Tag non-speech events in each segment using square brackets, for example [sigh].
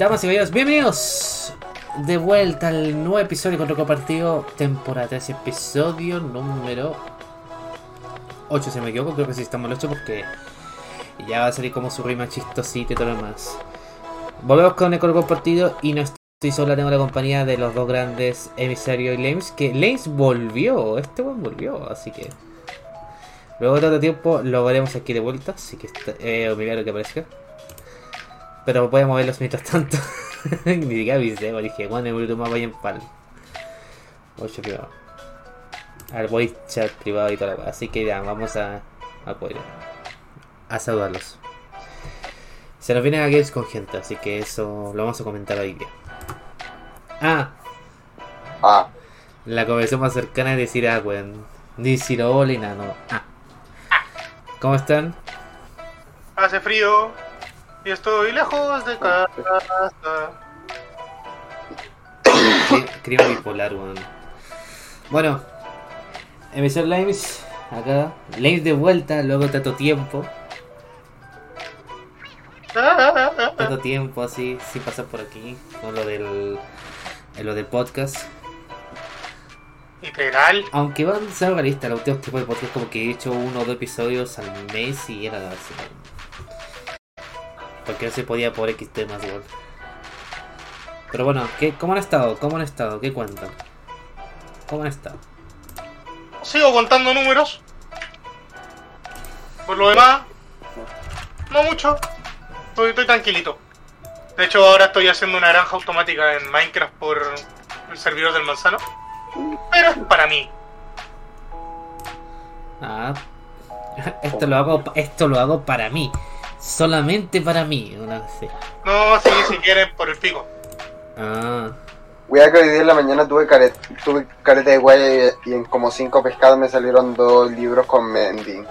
Damas y caballeros, bienvenidos de vuelta al nuevo episodio con Roco Partido, temporada 3, episodio número 8, si me equivoco, creo que sí estamos en el 8 porque ya va a salir como su rima chistosita y todo lo demás. Volvemos con el Roco Partido y no estoy sola, tengo la compañía de los dos grandes emisarios y Lames, que Lames volvió, este buen volvió, así que... Luego de tanto tiempo lo veremos aquí de vuelta, así que eh, obligado que aparezca. Pero voy a moverlos mientras tanto. [laughs] Ni siquiera avisé, porque dije, bueno, el más vaya en pal. 8 privado. Al voice chat privado y todo lo Así que ya, vamos a, a poder a saludarlos. Se nos vienen a Games con gente, así que eso lo vamos a comentar hoy día. Ah, Ah, la conversación más cercana es decir, ah, weón. Ni si lo hola y nada, no. Ah. ¿Cómo están? Hace frío y estoy lejos de casa. Cri- Crimen bipolar, weón. Bueno, emisor Lames, acá. Lames de vuelta, luego tanto tiempo. Tanto tiempo así, sin pasar por aquí. Con lo del. lo del podcast. Literal. Aunque van a ser realistas, los últimos tipos de podcast, como que he hecho uno o dos episodios al mes y era así. Porque no se podía por X temas igual. Pero bueno, ¿qué, ¿cómo han estado? ¿Cómo han estado? ¿Qué cuentan? ¿Cómo han estado? Sigo contando números. Por lo demás, no mucho. Estoy, estoy tranquilito. De hecho, ahora estoy haciendo una granja automática en Minecraft por el servidor del manzano. Pero es para mí. Ah, [laughs] esto lo hago, esto lo hago para mí, solamente para mí. Una vez. No, sí, si quieren, por el pico. Ah, Cuidado que hoy día en la mañana tuve, caret, tuve careta de guaya y, y en como cinco pescados me salieron dos libros con Mendy.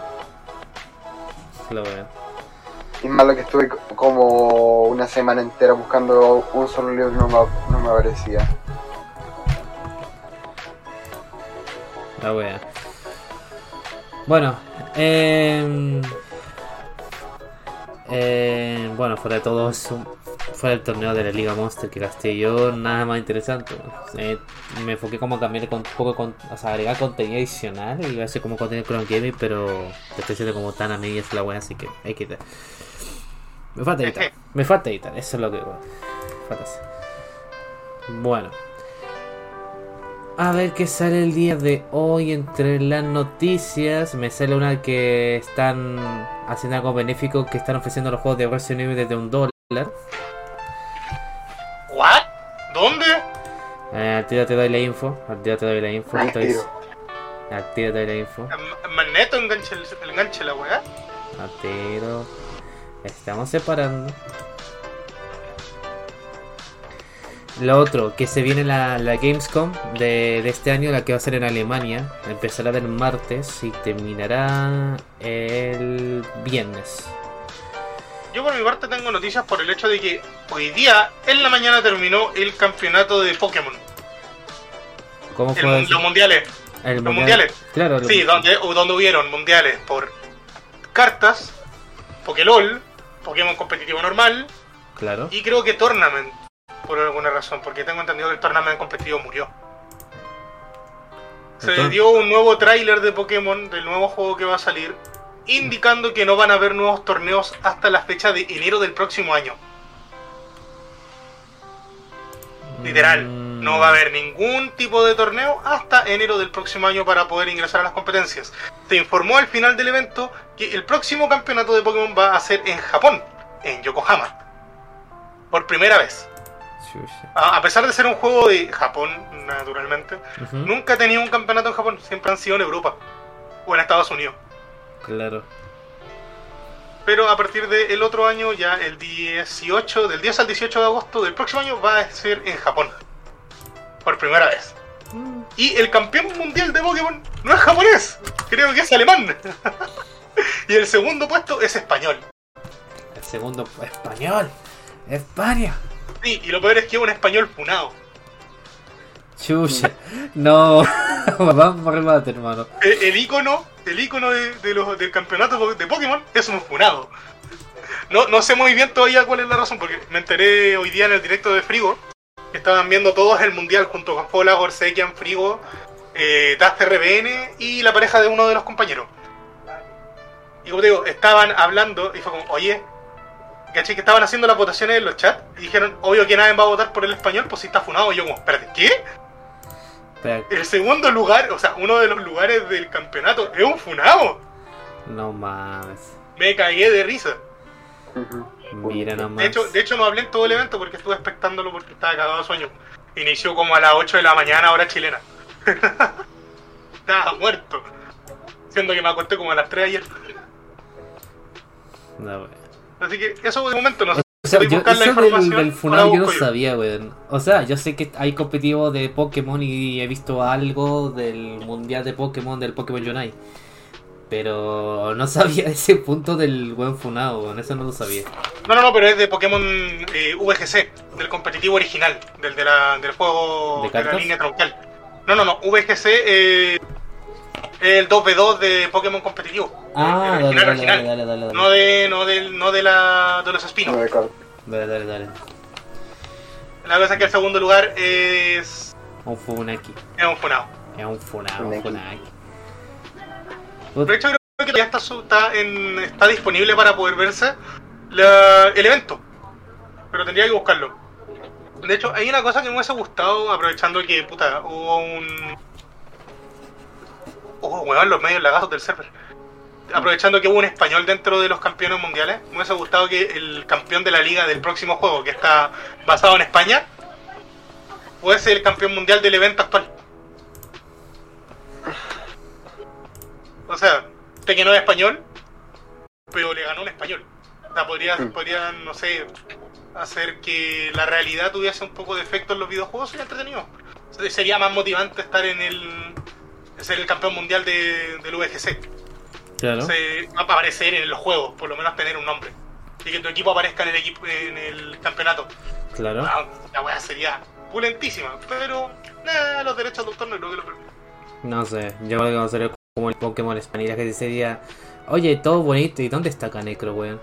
lo veo. Y malo que estuve co- como una semana entera buscando un solo libro y no me, no me aparecía. La wea. Bueno, eh, eh, bueno, fuera de todo eso, fuera del torneo de la Liga Monster que gasté yo, nada más interesante. Eh, me enfoqué como a cambiar con un poco, con, o sea, agregar contenido adicional y iba a ser como contenido Chrome Gaming, pero estoy haciendo como tan a medias la wea, así que hay que editar. Me falta editar, [laughs] me falta editar, eso es lo que bueno, falta hacer. Bueno. A ver qué sale el día de hoy entre las noticias. Me sale una que están haciendo algo benéfico, que están ofreciendo los juegos de Resident Evil desde un dólar. ¿What? ¿Dónde? Eh, al tiro te doy la info. Al tiro te doy la info. Al Estoy- tiro. Al tiro te doy la info. Magneto enganche, enganche la weá. Al tiro. Estamos separando. Lo otro, que se viene la, la Gamescom de, de este año, la que va a ser en Alemania. Empezará el martes y terminará el viernes. Yo por mi parte tengo noticias por el hecho de que hoy día, en la mañana, terminó el campeonato de Pokémon. ¿Cómo fue? los mundiales. el los mundial? mundiales. Claro, Sí, donde, donde hubieron mundiales por cartas, Pokélol, Pokémon competitivo normal claro. y creo que Tournament, por alguna razón, porque tengo entendido que el Tournament competitivo murió. Se Entonces- dio un nuevo tráiler de Pokémon del nuevo juego que va a salir, indicando que no van a haber nuevos torneos hasta la fecha de enero del próximo año. Literal, no va a haber ningún tipo de torneo hasta enero del próximo año para poder ingresar a las competencias. Se informó al final del evento que el próximo campeonato de Pokémon va a ser en Japón, en Yokohama. Por primera vez. A a pesar de ser un juego de Japón, naturalmente, nunca ha tenido un campeonato en Japón, siempre han sido en Europa o en Estados Unidos. Claro. Pero a partir del otro año, ya el 18, del 10 al 18 de agosto del próximo año, va a ser en Japón. Por primera vez. Mm, Y el campeón mundial de Pokémon no es japonés, creo que es alemán. [laughs] y el segundo puesto es español. El segundo español. España. Sí, y lo peor es que es un español funado. Chucha. No. [laughs] Vamos por remate, hermano. El, el icono, el icono de, de los, del campeonato de Pokémon es un funado. no, no sé muy bien todavía cuál es la razón, porque me enteré hoy día en el directo de Frigo que estaban viendo todos el mundial junto con Fola, Gorsekian, Frigo, eh, RBN y la pareja de uno de los compañeros. Y como te digo, estaban hablando y fue como, oye, ¿cachai? Que estaban haciendo las votaciones en los chats y dijeron, obvio que nadie va a votar por el español, pues si está funado. Y yo como, espérate, ¿qué? Pero, El segundo lugar, o sea, uno de los lugares del campeonato es un funado. no mames. Me cagué de risa. Mira nomás. De hecho, de hecho no hablé en todo el evento porque estuve expectándolo porque estaba cagado de sueño. Inició como a las 8 de la mañana, hora chilena. [laughs] estaba muerto. Siendo que me acosté como a las 3 ayer. No. Así que eso de momento no sé. O sea, yo, eso del, del funado yo no yo. sabía, weón. O sea, yo sé que hay competitivos de Pokémon y he visto algo del mundial de Pokémon, del Pokémon Unite. Pero no [laughs] sabía ese punto del buen funado, weón. Eso no lo sabía. No, no, no, pero es de Pokémon eh, VGC, del competitivo original, del, de la, del juego ¿De de, la línea troncal. No, no, no, VGC eh, el 2v2 de Pokémon competitivo. Ah, el original, dale, original. dale, dale, dale, dale. No de, no del, no de la, de los espinos. Dale, dale, dale. La cosa es que el segundo lugar es, Un Funaki. es un funado. Es un funado, un Funaki. De hecho, creo que ya está, su- está, en, está disponible para poder verse la- el evento. Pero tendría que buscarlo. De hecho, hay una cosa que me hubiese gustado, aprovechando que, puta, hubo un... Hubo, weón, los medios lagazos del server. Aprovechando que hubo un español dentro de los campeones mundiales, me hubiese gustado que el campeón de la liga del próximo juego, que está basado en España, fuese el campeón mundial del evento actual. O sea, este que no es español, pero le ganó un español. O sea, podría, Mm. podrían, no sé, hacer que la realidad tuviese un poco de efecto en los videojuegos sería entretenido. Se- Sería más motivante estar en el. Ser el campeón mundial de, del VGC. Claro. Se- aparecer en los juegos, por lo menos tener un nombre. Y que tu equipo aparezca en el equipo en el campeonato. Claro. Ah, la weá sería pulentísima. Pero, nada, los derechos de autor no creo que lo permitan. No sé, yo creo que va a ser como el Pokémon Español que sería. Oye, todo bonito, ¿y dónde está Canecro, weón?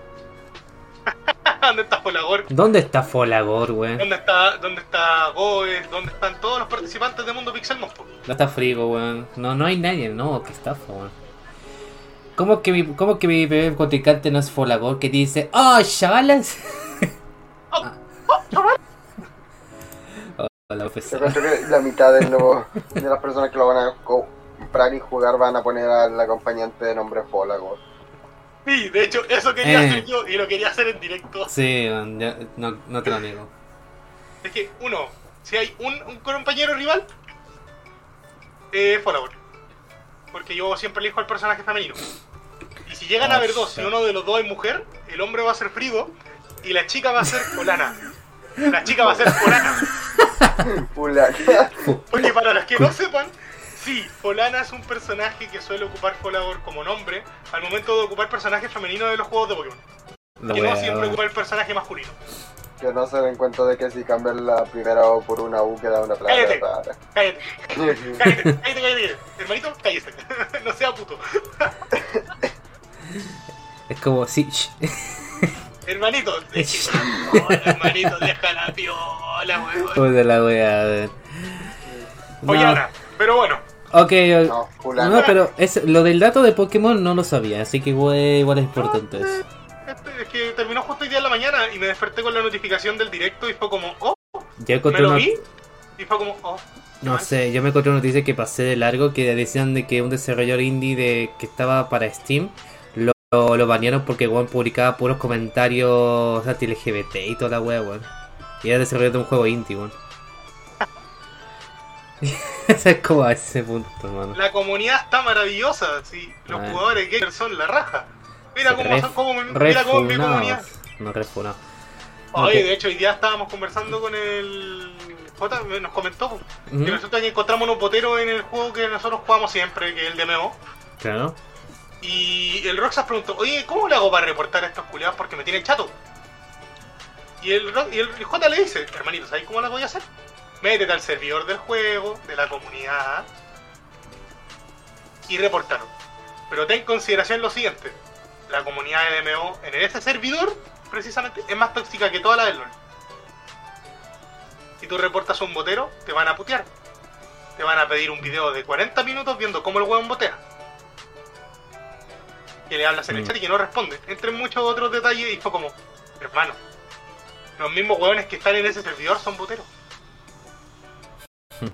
[laughs] ¿Dónde está Folagor? ¿Dónde está Folagor, weón? ¿Dónde está, dónde está Goes? ¿Dónde están todos los participantes de Mundo Pixel Monster? No está Frigo, weón. No, no hay nadie, no, qué estafa, weón. ¿Cómo que mi, cómo que mi bebé contrincante no es Folagor que dice, oh, chavalas? Ah. [laughs] Oh, [laughs] la Yo ofensa. creo que la mitad de, lo- de las personas que lo van a comprar y jugar van a poner al acompañante de nombre Folagor. Sí, de hecho, eso quería Eh. hacer yo y lo quería hacer en directo. Sí, ya- no, no te lo niego. Es que, uno, si hay un, un compañero rival, eh, Folagor. Porque yo siempre elijo al personaje femenino. Y si llegan a Oh, haber dos, si shit. uno de los dos es mujer, el hombre va a ser Frigo y la chica va a ser Polana. La chica va a ser Polana. [laughs] Porque para los que no sepan, sí, Polana es un personaje que suele ocupar Folagor como nombre al momento de ocupar personajes femeninos de los juegos de Pokémon. La Que no siempre ocupa el personaje masculino. Que no se den cuenta de que si cambian la primera O por una U queda una Cállate. plata. Cállate, cállate, [laughs] cállate, cállate, cállate. Hermanito, cállese. no sea puto. [laughs] Es como, sí, shh. [laughs] Hermanito, no, hermanito, deja la piola, weón. Puta la wea, weón. No, Pollana. Pero bueno, ok. No, pero es, lo del dato de Pokémon no lo sabía, así que igual, igual es importante eso. este, es que terminó justo hoy día en la mañana y me desperté con la notificación del directo y fue como, oh, me encontré lo una, vi y fue como, oh. no sé, yo me encontré una noticia que pasé de largo que decían de que un desarrollador indie de que estaba para Steam lo, lo, lo banearon porque weón publicaba puros comentarios anti-LGBT y toda la wea, weón. Y era desarrollador de un juego indie, weón. [laughs] Es como a ese punto, hermano. La comunidad está maravillosa, sí. Los Ah. jugadores gamers son la raja. Mira cómo Ref- son, cómo, mira cómo mi comunidad. No refunado. Oye, de hecho, hoy día estábamos conversando con el. Jota, me- nos comentó que resulta que encontramos unos boteros en el juego que nosotros jugamos siempre, que es el de MMO. Claro. Y el Roxas preguntó, oye, ¿cómo le hago para reportar a estos culiados porque me tienen chato? Y el, y el J le dice, hermanito, ¿sabes cómo la voy a hacer? Métete al servidor del juego, de la comunidad, y reportaron. Pero ten en consideración lo siguiente, la comunidad de MMO en ese servidor precisamente, es más tóxica que toda la del LOL. Si tú reportas a un botero, te van a putear. Te van a pedir un video de 40 minutos viendo cómo el hueón botea. Que le hablas en el Mm. chat y que no responde. Entre muchos otros detalles y fue como, hermano, los mismos hueones que están en ese servidor son boteros. [laughs]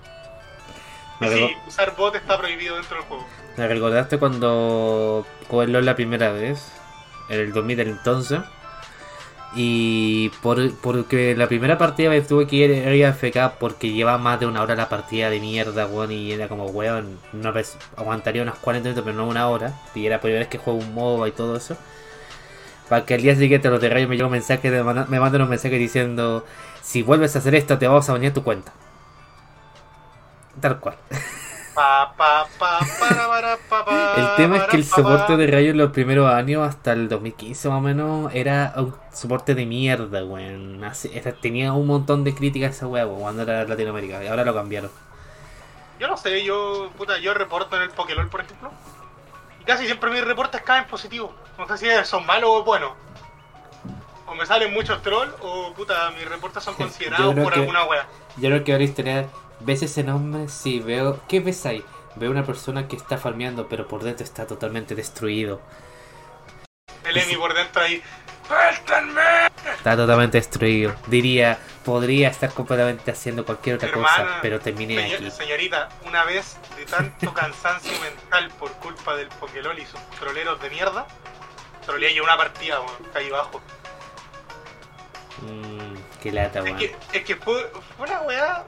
Sí, usar bot está prohibido dentro del juego. me recordaste cuando jugué LOL la primera vez, en el 2000 del entonces. Y por, porque la primera partida me tuve que ir a FK porque lleva más de una hora la partida de mierda, weón. Y era como, weón, no ves- aguantaría unas 40 minutos, pero no una hora. Y era la primera vez que juego un MOBA y todo eso. Para que al día siguiente los de Rayo me llegó un mensaje, me mandan un mensaje diciendo: Si vuelves a hacer esto, te vamos a bañar tu cuenta. Tal cual. El tema es que el soporte de Rayo en los primeros años, hasta el 2015 más o menos, era un soporte de mierda, weón. Tenía un montón de críticas esa weá, weón, cuando era Latinoamérica. Y ahora lo cambiaron. Yo no sé, yo, puta, yo reporto en el Pokélol, por ejemplo. Y casi siempre mis reportes caen positivos. No sé si son malos o buenos. O me salen muchos trolls, o puta, mis reportes son [laughs] considerados por que- alguna wea. Yo creo que ahora historia, ¿ves ese nombre? Sí, veo. ¿Qué ves ahí? Veo una persona que está farmeando, pero por dentro está totalmente destruido. El Emi por dentro ahí. ¡Suéltenme! Está totalmente destruido. Diría, podría estar completamente haciendo cualquier otra cosa, pero terminé Señor- aquí. señorita, una vez de tanto cansancio mental por culpa del Pokélol y sus troleros de mierda, troleé yo una partida, weón, ahí abajo. Mmm, qué lata, Es weón. que, es que fue, fue una weá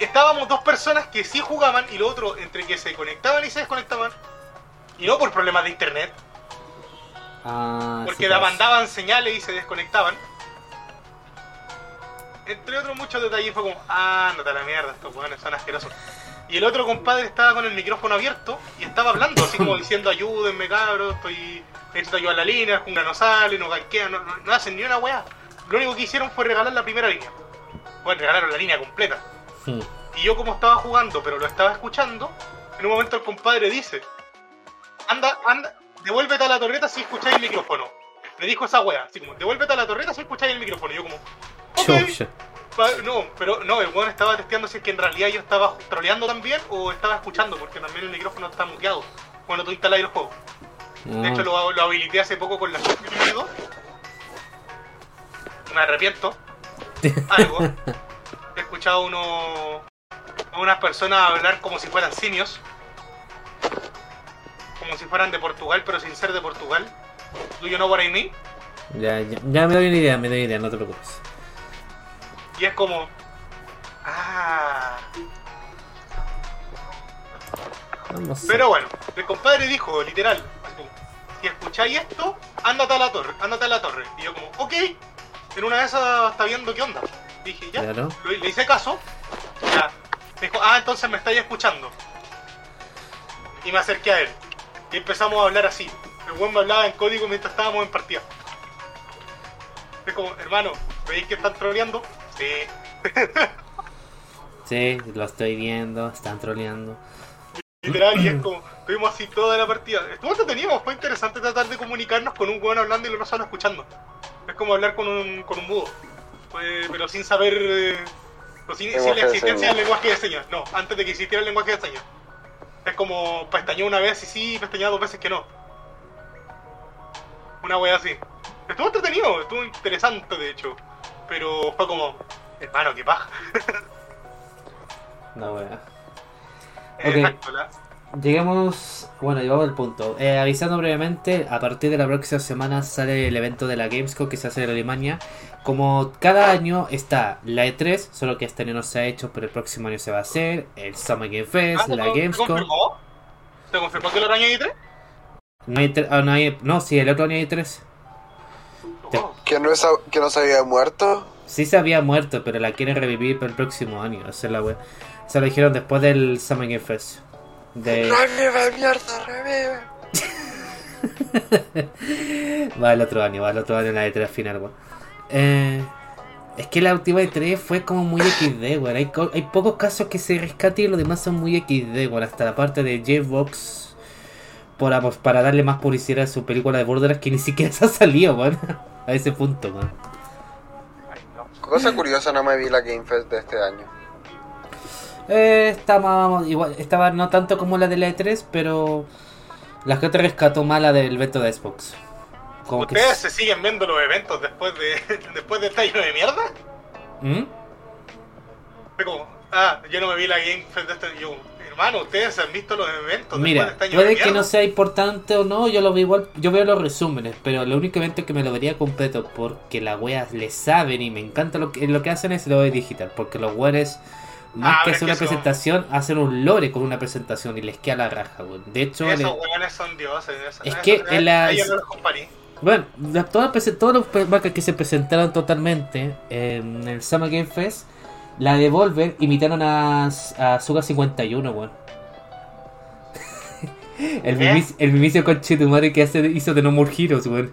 Estábamos dos personas que sí jugaban y lo otro entre que se conectaban y se desconectaban. Y no por problemas de internet, Ah, porque sí mandaban señales y se desconectaban. Entre otros muchos detalles fue como, ah, no te la mierda, estos weones son asquerosos. Y el otro compadre estaba con el micrófono abierto y estaba hablando, así como [laughs] diciendo, ayúdenme cabros, estoy necesito ayudar a la línea, jungla no sale, no ganquea, no, no, no hacen ni una weá. Lo único que hicieron fue regalar la primera línea. Bueno, regalaron la línea completa. Hmm. Y yo como estaba jugando, pero lo estaba escuchando, en un momento el compadre dice, anda, anda, devuélvete a la torreta si escucháis el micrófono. Me dijo esa wea, así como, devuélvete a la torreta si escucháis el micrófono. Y yo como, ok. Chucha. Pa- No, pero no, el weón estaba testeando si es que en realidad yo estaba troleando también o estaba escuchando, porque también el micrófono está muteado cuando tú instalas el juego. De hecho, Ah, lo, lo habilité hace poco con la Switch 2. Me arrepiento. [laughs] Algo. He escuchado uno, a unas personas hablar como si fueran simios. Como si fueran de Portugal, pero sin ser de Portugal. Do you know what I mean? ya, ya, ya me doy una idea, me doy una idea, no te preocupes. Y es como. Ah. Vamos Pero bueno, el compadre dijo, literal, si escucháis esto, ándate a la torre, ándate a la torre. Y yo como, ok, en una de esas está viendo qué onda. Dije, ya, Claro. le hice caso, ya. Me dijo, ah, entonces me estáis escuchando. Y me acerqué a él. Y empezamos a hablar así. El buen me hablaba en código mientras estábamos en partida. Es como, hermano, ¿veis que están troleando? Sí. [laughs] Sí, lo estoy viendo, están troleando. Literal, y es [clears throat] como, estuvimos así toda la partida. Estuvo entretenido, fue interesante tratar de comunicarnos con un weón hablando y el otro solo escuchando. Es como hablar con un, con un mudo. Fue- pero sin saber. eh, pero sin, la existencia del lenguaje de señas. No, antes de que existiera el lenguaje de señas. Es como pestañeó una vez y sí, pestañeó dos veces que no. Una wea así. Estuvo entretenido, estuvo interesante de hecho. Pero fue como, hermano, qué paja. No, wea. Ok. Exacto, la- Llegamos, bueno, llegamos al punto. Eh, avisando brevemente, a partir de la próxima semana sale el evento de la Gamescom que se hace en Alemania. Como cada año está la E3, solo que este año no se ha hecho, pero el próximo año se va a hacer. El Summer Game Fest, Ah, la ¿se Gamescom. confirmó? ¿Se confirmó que el otro año hay tres? No, hay tre- ah, no, hay- no, sí, el otro año hay tres. Te- Oh, ¿Que no, es, que no se había muerto? Sí se había muerto, pero la quieren revivir para el próximo año. Esa es la wea. Se lo dijeron después del Summer Game Fest. De... ¡Revive, mierda, revive! Va el otro año, va el otro año la E3 final, weón. Eh, es que la última E3 fue como muy XD, weón. Hay, hay pocos casos que se rescaten y los demás son muy XD, weón. Hasta la parte de J-Box. para, pues, para darle más publicidad a su película de Borderlands que ni siquiera [laughs] se ha salido, weón. A ese punto, weón. Cosa curiosa, no me vi la Game Fest de este año. Eh, estaba igual, estaba no tanto como la de la E3, pero la gente rescató más la del evento de Xbox. Como que ¿Ustedes se siguen viendo los eventos después de [laughs] después de este año de mierda? ¿Mm? Como, ah, yo no me vi la Game de este Yo, hermano, ustedes han visto los eventos Mira, de este año puede de que mierda. no sea importante o no, yo lo veo igual, yo veo los resúmenes, pero lo único evento que me lo vería completo porque las weas le saben y me encanta lo que lo que hacen es lo de digital, porque los weones más Ah, que hacer una que son- presentación, hacen un lore con una presentación y les queda la raja, weón. De hecho, Esos son dioses. Es que en la- a ellos no los comparé. Bueno, la- todas las todas las marcas que se presentaron totalmente en el Summer Game Fest, la de Volver imitaron a, a Suga 51, weón. [laughs] el, ¿Qué? mimis, el mimicio conchetumare que hace, hizo de No More Heroes, weón.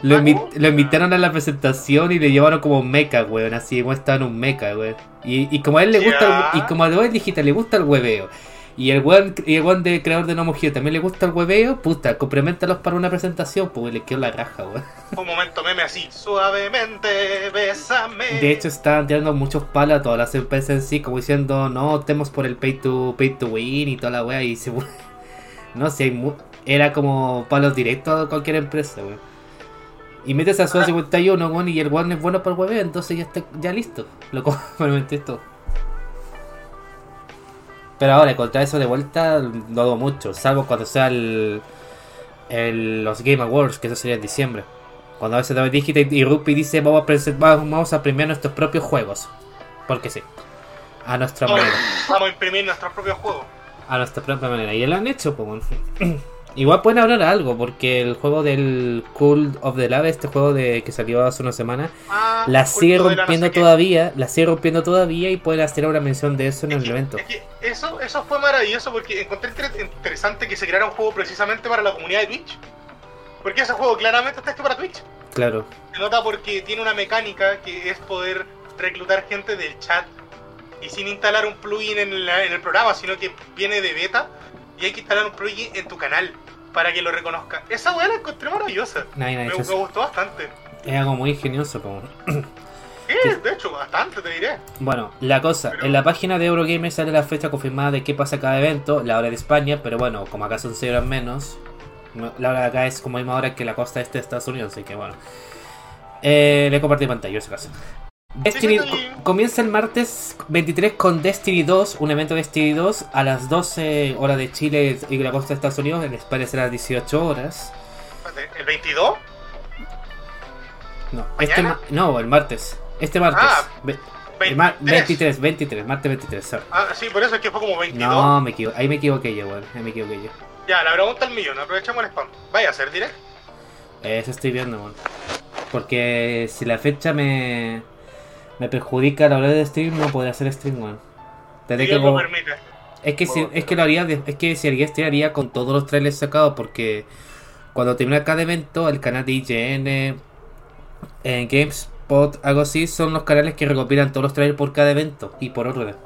Lo, lo invitaron a la presentación y le llevaron como mecha, weón. Así, igual estaba en un mecha, weón. Y, y como a él le gusta, el- y como a Voice Digital le gusta el hueveo. Y el weón, y el weón de creador de No Heroes también le gusta el hueveo, puta, complementalos para una presentación, pues le quedó la raja, weón. [laughs] Un momento meme así, suavemente, bésame. De hecho, estaban tirando muchos palos a todas las empresas en sí, como diciendo, no, optemos por el pay to, pay to win y toda la wea. Y se, [laughs] no sé, era como palos directos a cualquier empresa, weón. Y metes a Suda 51, weón, y el weón es bueno para el hueveo, entonces ya está ya listo. Lo complementé [laughs] todo. Pero ahora, contra eso de vuelta, lo dudo mucho, salvo cuando sea el, el- los Game Awards, que eso sería en diciembre. Cuando a veces David Digital y Rupi dice vamos a, vamos a premiar nuestros propios juegos. Porque sí. A nuestra Vamos, manera. vamos a imprimir nuestros propios juegos. A nuestra propia manera. Y lo han hecho, pues. [clears throat] Igual pueden hablar algo, porque el juego del Cool of the Lab, este juego de que salió hace una semana, Ah, la sigue no rompiendo qué. todavía, la sigue rompiendo todavía y pueden hacer una mención de eso en el evento. Es que eso, eso fue maravilloso porque encontré inter- interesante que se creara un juego precisamente para la comunidad de Twitch. Porque ese juego claramente está hecho para Twitch. Claro. Se nota porque tiene una mecánica que es poder reclutar gente del chat y sin instalar un plugin en, la- en el programa, sino que viene de beta y hay que instalar un plugin en tu canal para que lo reconozca. Esa weá la encontré maravillosa. Nadie Me, gustó bastante. Es algo muy ingenioso, como. Sí, de hecho, bastante te diré. Bueno, la cosa, en la página de Eurogamer sale la fecha confirmada de qué pasa cada evento, la hora de España, pero bueno, como acá son 6 horas menos, no- la hora de acá es como misma hora que la costa este de Estados Unidos, así que bueno. Eh, le compartí pantalla, en ese caso. Destiny comienza el martes 23 con Destiny 2, un evento de Destiny 2 a las 12 horas de Chile y la costa de Estados Unidos, en España será a las 18 horas. ¿El 22? No, este no, el martes. Este martes. Ah, Ve- el mar- 23, 23. 23, martes 23, sorry. Ah, sí, por eso es que fue como 22. No, me ahí me equivoqué yo, weón. Ahí me equivoqué yo. Ya, la pregunta al millón, aprovechamos el spam. ¿Vaya a ser direct? Eso estoy viendo, weón. Porque si la fecha me, me perjudica a la hora de stream, no podré hacer stream, weón. Tendré que permite. es que si, es que lo haría, es que si haría stream haría con todos los trailers sacados, porque cuando termina cada evento, el canal de IGN, en GameSpot, algo así, son los canales que recopilan todos los trailers por cada evento y por orden.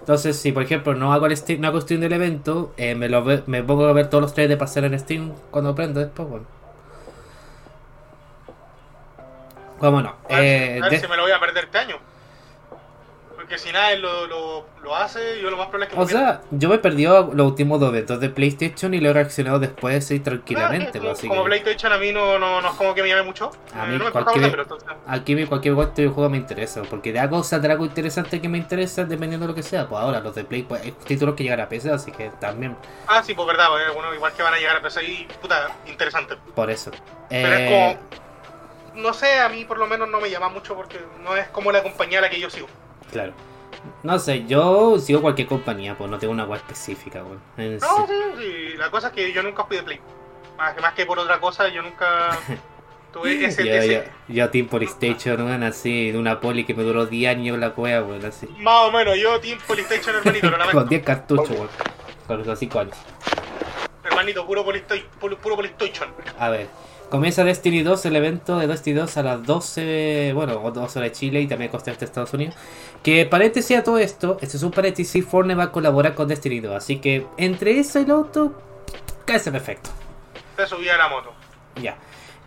Entonces, si por ejemplo no hago el stream, no hago stream del evento, eh, me, lo ve- me pongo a ver todos los trailers de pasar en Steam cuando prendo después, bueno. ¿Cómo no? A ver, Eh, a ver de- si me lo voy a perder este año. Porque si nadie lo, lo, lo hace, yo lo más probable es que o me sea, yo me he perdido los últimos dos eventos de PlayStation y lo he reaccionado después y Ah, tranquilamente. como, pues, así como que PlayStation a mí no, no, no es como que me llame mucho. A Eh, mí no me cualquier- pero aquí cualquier cualquier juego me interesa, porque de algo saldrá algo interesante que me interesa dependiendo de lo que sea. Pues ahora los de Play, pues hay títulos que llegan a PC, así que también Ah, sí, pues verdad, pues, bueno, igual que van a llegar a PC y puta, interesante. por eso. Pero Eh, es como. No sé, a mí por lo menos no me llama mucho porque no es como la compañía a la que yo sigo. Claro. No sé, yo sigo cualquier compañía, pues no tengo una web específica. En No, sí. sí, sí. La cosa es que yo nunca fui de Play. Más que, más que por otra cosa, yo nunca [laughs] tuve ese. Yo, ese- yo, yo Team Polystation, weón, así, de una poli que me duró 10 años la cueva, weón, así. Más o menos, yo Team PlayStation, hermanito, lo lamento. [laughs] Con 10 cartuchos, weón. Con los 5 años. Hermanito, puro, Polystation, puro, puro PlayStation. A ver, Comienza Destiny 2, el evento de Destiny 2 a las 12, bueno, 12 horas de Chile y también costa de Estados Unidos. Que paréntesis a todo esto, este es un paréntesis, Fortnite va a colaborar con Destiny 2. Así que entre eso y lo otro, cae perfecto. Te subí a la moto. Ya.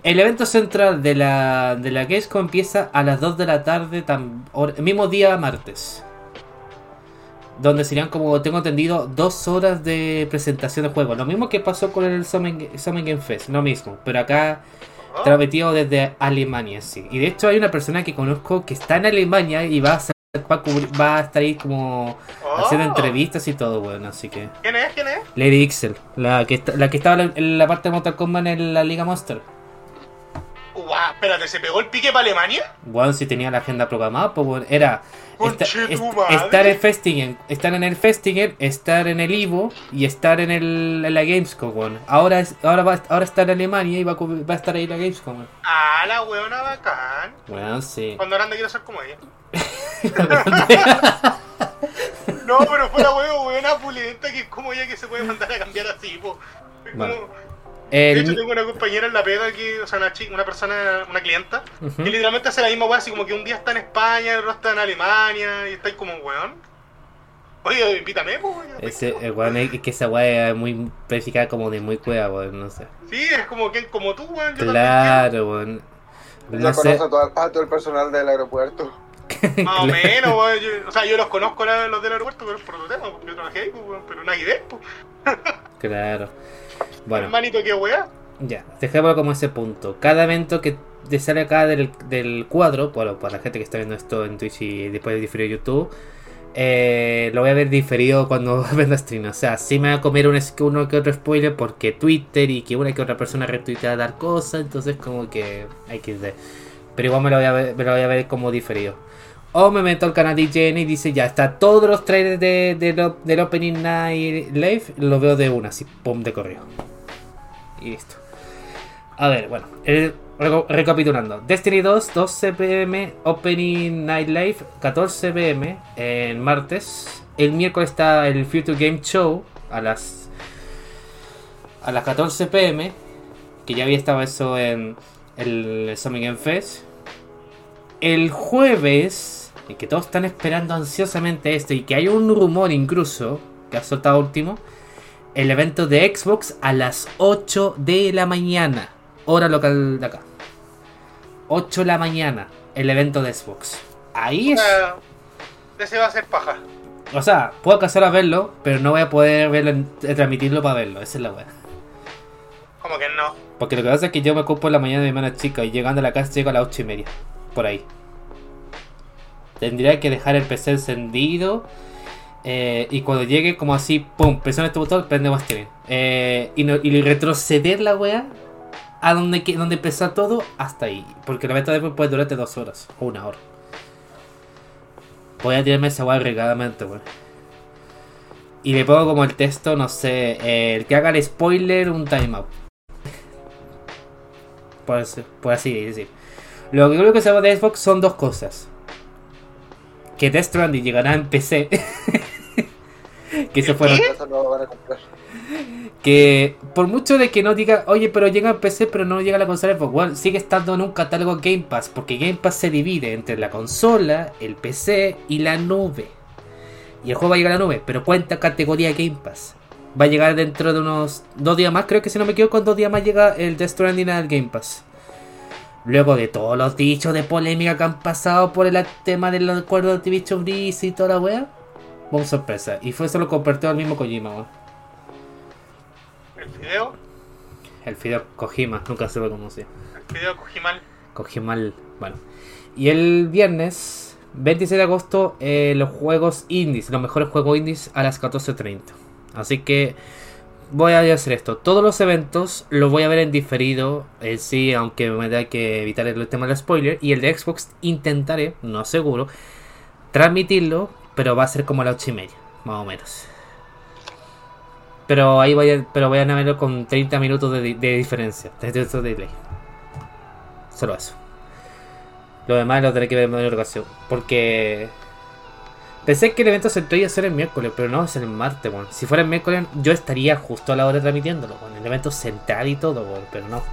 El evento central de la, de la Gamescom empieza a las 2 de la tarde, tam- el mismo día martes. Donde serían como, tengo entendido, dos horas de presentación de juegos. Lo mismo que pasó con el Summer, Summer Game Fest, lo mismo. Pero acá Oh, transmitido desde Alemania, sí. Y de hecho hay una persona que conozco que está en Alemania y va a, hacer- va a, cubrir- va a estar ahí como oh. haciendo entrevistas y todo, bueno, así que... ¿Quién es? ¿Quién es? Lady Ixel, la que, está- la que estaba en la parte de Mortal Kombat en la Liga Monster. Guau, espérate, ¿se pegó el pique para Alemania? Bueno, si tenía la agenda programada, pues bueno, era esta- est- estar en Festival, estar en el Festival, estar en el Ivo y estar en, el, en la Gamescom, bueno. Ahora, es, ahora, va, ahora está en Alemania y va va a estar ahí la Gamescom, bueno. Ah, la weona bacán. Bueno, sí. Cuando grande quiero ser como ella. [laughs] No, pero fuera huevo, weona pulenta que es como ella que se puede mandar a cambiar así, po. Es Bueno. como- De hecho, El, tengo una compañera en la pega que, o sea, una, chica, una persona, una clienta, Ujú. que literalmente hace la misma weá, así como que un día está en España, el otro está en Alemania, y está ahí como, weón. Oye, invítame, pues, weón. ese, el weón es que esa weá es muy verificada como de muy cueva, weón, no sé. Sí, es como que como tú, weón. Yo Claro, weón. Sé. conoce a todo, a todo el personal del aeropuerto. [laughs] Más o menos, weón. yo- o sea, yo los conozco los del aeropuerto, pero es por otro tema, porque yo trabajé ahí, pues, weón, pero nada que ver, pues. [laughs] Claro. Bueno. Hermanito, qué weá. Ya, dejémoslo como ese punto. Cada evento que te sale acá del, del cuadro, bueno, para la gente que está viendo esto en Twitch y después de diferido YouTube, eh, lo voy a ver diferido cuando [laughs] venda stream. O sea, sí me va a comer un, uno que otro spoiler porque Twitter y que una que otra persona retuitea dar cosas, entonces como que hay que ver. Pero igual me lo voy a ver, me lo voy a ver como diferido. O me meto al canal de IGN y dice ya está todos los trailers de, de lo- del Opening Night Live, lo veo de una, así, pum, de correo. Y listo. A ver, bueno, el- reco- recapitulando. Destiny 2, 12 pm, Opening Night Live, 14 pm, el martes. El miércoles está el Future Game Show a las a las 14 pm, que ya había estado eso en el Summer Game Fest. El jueves, y que todos están esperando ansiosamente esto, y que hay un rumor incluso, que ha soltado último, el evento de Xbox a las 8 de la mañana, hora local de acá. 8 de la mañana, el evento de Xbox. Ahí es... Ese va a ser paja. O sea, puedo alcanzar a verlo, pero no voy a poder verlo, en- eh, transmitirlo para verlo, esa es la wea. Como que no. Porque lo que pasa es que yo me ocupo en la mañana de mi hermana chica y llegando a la casa llego a las 8 y media. Por ahí. Tendría que dejar el PC encendido. eh, y cuando llegue, como así, pum, presiona este botón, prende más. Eh, y, no- y retroceder la wea a donde, donde empezó todo hasta ahí. Porque la meta después puede durarte dos horas o una hora. Voy a tirarme esa wea regadamente, weón. Y le pongo como el texto, no sé, el que haga el spoiler, un timeout. [laughs] Por por así decir. Lo que creo que se de Xbox son dos cosas. Que Death Stranding llegará en PC. [laughs] que se fueron. Que por mucho de que no diga, oye, pero llega en PC, pero no llega a la consola Xbox One, sigue estando en un catálogo Game Pass. Porque Game Pass se divide entre la consola, el PC y la nube. Y el juego va a llegar a la nube, pero cuenta categoría Game Pass. Va a llegar dentro de unos dos días más, creo que si no me equivoco, en dos días más llega el Death Stranding al Game Pass. Luego de todos los dichos de polémica que han pasado por el tema del acuerdo de Activision Blizzard y toda la wea, sorpresa. Y fue eso lo compartió al mismo Kojima, weón. El video, El Fideo Kojima, nunca se lo conocí. el video cogí mal. Kojima, el- bueno. Y el viernes, 26 de agosto, eh, los juegos indies, los mejores juegos indies a las 14.30. Así que voy a hacer esto. Todos los eventos los voy a ver en diferido. En sí, aunque me da que evitar el tema del spoiler. Y el de Xbox intentaré, no seguro, transmitirlo. Pero va a ser como a las 8 y media, más o menos. Pero ahí voy a, pero voy a verlo con 30 minutos de, de diferencia. De, de delay. Solo eso. Lo demás lo tendré que ver en otra ocasión. Porque pensé que el evento se iba a ser el miércoles, pero no, es el martes, weón. Si fuera el miércoles, yo estaría justo a la hora transmitiéndolo, weón. El evento central y todo, weón, pero no.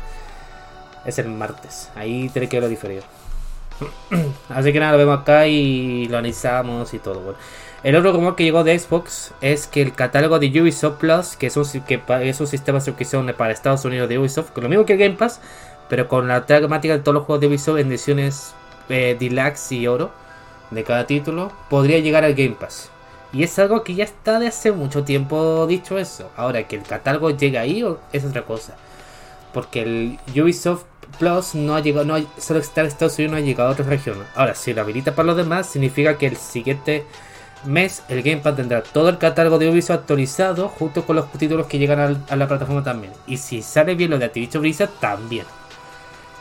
Es el martes. Ahí tiene que verlo diferido. [clears throat] Así que nada, lo vemos acá y lo analizamos y todo. Bueno. El otro rumor que llegó de Xbox es que el catálogo de Ubisoft Plus, que es un, que es un sistema de suscripción para Estados Unidos de Ubisoft, con lo mismo que el Game Pass, pero con la temática de todos los juegos de Ubisoft en ediciones eh, deluxe y oro de cada título, podría llegar al Game Pass. Y es algo que ya está de hace mucho tiempo dicho eso. Ahora que el catálogo llegue ahí es otra cosa. Porque el Ubisoft Plus no ha llegado, no ha, solo está en Estados Unidos, no ha llegado a otras regiones. Ahora, si lo habilita para los demás, significa que el siguiente mes el Game Pass tendrá todo el catálogo de Ubisoft actualizado junto con los títulos que llegan a, la plataforma también. Y si sale bien lo de Activision Blizzard, también.